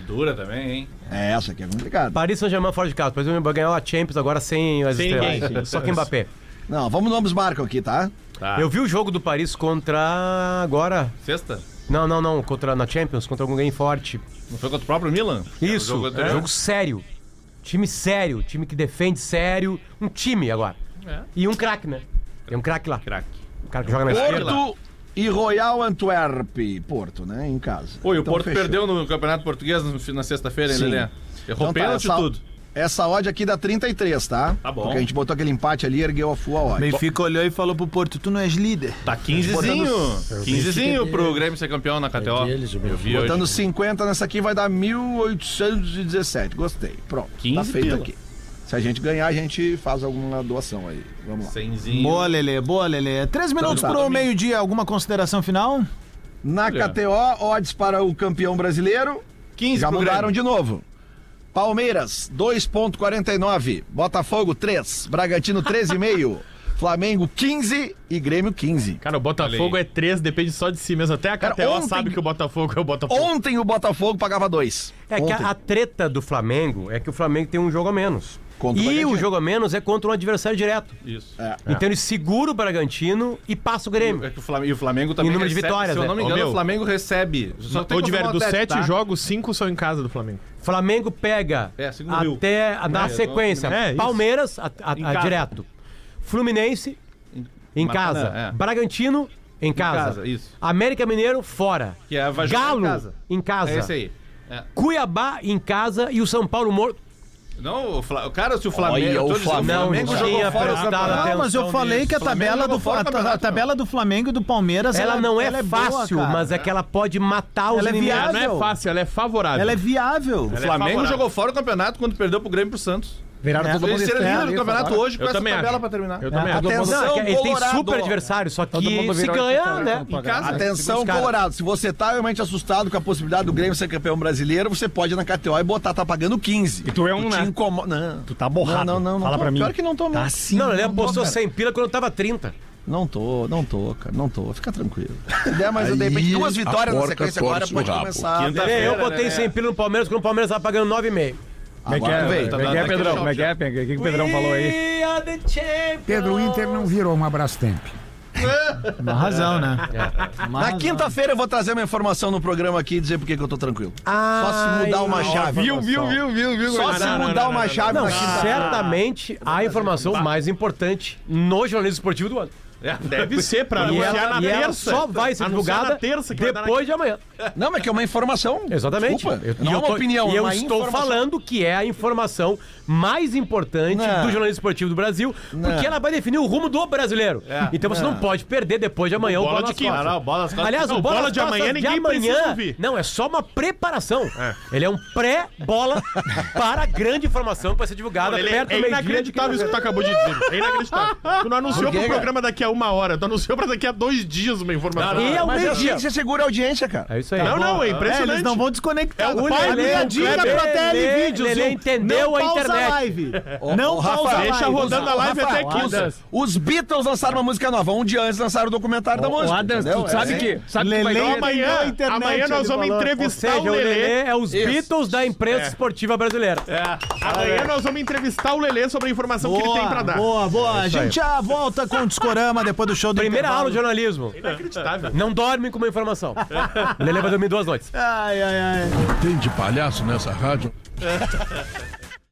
Dura também, hein? É, essa aqui é complicada. Paris Saint-Germain fora de casa. Por exemplo, vai ganhar a Champions agora sem as Sem estrelas. ninguém. Só que Mbappé. Não, vamos nomes marcam aqui, tá? Tá. Eu vi o jogo do Paris contra agora. Sexta? Não, não, não. Contra na Champions, contra alguém forte. Não foi contra o próprio Milan? Isso. É, jogo anterior. jogo sério. Time sério. Time que defende sério. Um time agora. É. E um craque, né? Tem um craque lá. Craque. O cara que joga na esquerda. Porto e Royal Antwerp. Porto, né? Em casa. Oi, o Então, Porto fechou. perdeu no Campeonato Português na sexta-feira, hein. Lelê? Errou Então tá, pênalti essa- tudo. Essa odd aqui dá 33, tá? Tá bom. Porque a gente botou aquele empate ali e ergueu a full odd. Benfica olhou e falou pro Porto, tu não és líder. Tá 15zinho. 15zinho pro Grêmio ser campeão na KTO. Eu vi Botando hoje. 50 nessa aqui vai dar 1817. Gostei. Pronto. tá 15 feito pila. aqui. Se a gente ganhar, a gente faz alguma doação aí. Vamos lá. Cenzinho. Boa, Lelê, boa, Lelê. Três minutos tá. pro meio-dia. Alguma consideração final? Na Olha. KTO, odds para o campeão brasileiro 15 já mudaram de novo. Palmeiras, 2,49. Botafogo, 3. Bragantino, 13,5. Flamengo, 15 e Grêmio, 15. Cara, o Botafogo Olha é 3, depende só de si mesmo. Até a Cara, KTO ontem- sabe que o Botafogo é o Botafogo. Ontem o Botafogo pagava 2. É que a, a treta do Flamengo é que o Flamengo tem um jogo a menos. Contra o e o Bragantino. jogo a menos é contra um adversário direto. Isso. É. Então ele segura o Bragantino e passa o Grêmio. É que o Flamengo, e o Flamengo também Em número de recebe, vitórias, Se eu não me né? engano, meu. o Flamengo recebe. Só que tiver o dos 7 tá? jogos, 5 são em casa do Flamengo. Flamengo pega É, segundo Rio. até na É, sequência é. Palmeiras a, a- Em a- casa. direto. Fluminense em Maracanã, casa. é. Bragantino em casa. casa, isso. América Mineiro fora. Que é, Galo em casa. em casa. É esse aí. É. Cuiabá em casa e o São Paulo morto. Não, o Fla... cara, se o Flamengo. Olha o dizendo, Flamengo. o Flamengo Não jogou tinha fora o campeonato. Não, mas eu falei que a tabela, do, a, o tabela do Flamengo e do Palmeiras. Ela não é boa, fácil, cara. mas é que ela pode matar os Ela é inimigos. viável. Ela não é fácil, ela é favorável. Ela é viável. O Ela é Flamengo favorável. jogou fora o campeonato quando perdeu pro Grêmio e pro Santos. Viraram todo mundo Eles líder do campeonato hoje com Eu essa também tabela acho. pra terminar. Eu também acho. todo mundo- Atenção, Não, é que ele tem Colorado. super adversário, só Todo que mundo se virou ganha, né? Em casa. Atenção. Colorado. Se você tá realmente assustado com a possibilidade do Grêmio ser campeão brasileiro, você pode ir na KTO e botar, tá pagando 15. E tu é um, né? incomo- Não. Tu tá borrado. Não, não, não. Fala tô. pra mim. Pior que não tô, Tá mesmo. sim. Não, ele Não apostou cara. 100 pila quando tava 30. Não tô, não tô, cara. Não tô. Fica tranquilo. Se der, mas de repente duas vitórias na sequência agora pode começar. Eu botei né? 100 pila no Palmeiras quando o Palmeiras tava pagando 9,5. Como é que Agora é. Como é que é, Tá Pedrão? Como é que é, Pedro? O que que o Pedrão falou aí? We are the champions. Pedro, o Inter não virou uma Brastemp. Uma razão, né? Uma Na quinta-feira eu vou trazer uma informação no programa aqui e dizer por que eu tô tranquilo. Só se mudar uma chave. Viu, viu, viu, viu, viu? Só se mudar uma chave Não, na quinta-feira. certamente a informação mais importante no jornalismo esportivo do ano. É, deve ser pra E anunciar ela, na e ela terça. só vai ser divulgada terça depois de amanhã. Não, mas que é uma informação. Exatamente. Desculpa. Eu- não é uma opinião, E eu é uma estou informação. falando que é a informação mais importante Não. do jornalismo esportivo do Brasil, porque ela vai definir o rumo do brasileiro. Então você não pode perder depois de amanhã o Bola bola de quinta. Não, bola nas costas. Aliás, Não, o bola, bola de amanhã ninguém de amanhã, precisa ouvir. Não, é só uma preparação. Ele é um pré-bola para a grande informação que vai ser divulgada Ele perto é do meio-dia. de inacreditável isso que tu acabou de dizer. É inacreditável. Tu não anunciou pro cara? programa daqui a uma hora, tu anunciou pra daqui a dois dias uma informação. E é o Mas é assim meio-dia. que você segura a audiência, cara. É isso aí. Não, não, é É, impressionante. eles não vão desconectar. É o pai a do minha Lelê, dica pra TR-Vídeos. Lelê viu? entendeu não a pausa internet. live. Ô, Não ô, pausa Rafa, a Deixa live. rodando a live Rafa, até quinta. os, os Beatles lançaram uma música nova. Um dia antes lançaram o documentário da Ô, música. Adams, tu sabe É. que. Sabe que vai Lelê Amanhã, a internet, amanhã nós vamos falou. Ou entrevistar seja, o Lelê. é os Isso. Beatles da imprensa esportiva brasileira. Amanhã nós vamos entrevistar o Lelê sobre a informação que ele tem pra dar. Boa, boa. A gente já volta com o Discorama depois do show do Primeira intervalo. aula de jornalismo. Inacreditável. Não dorme com uma informação. O Lelê vai dormir duas noites. Ai, ai, ai. Tem de palhaço nessa rádio?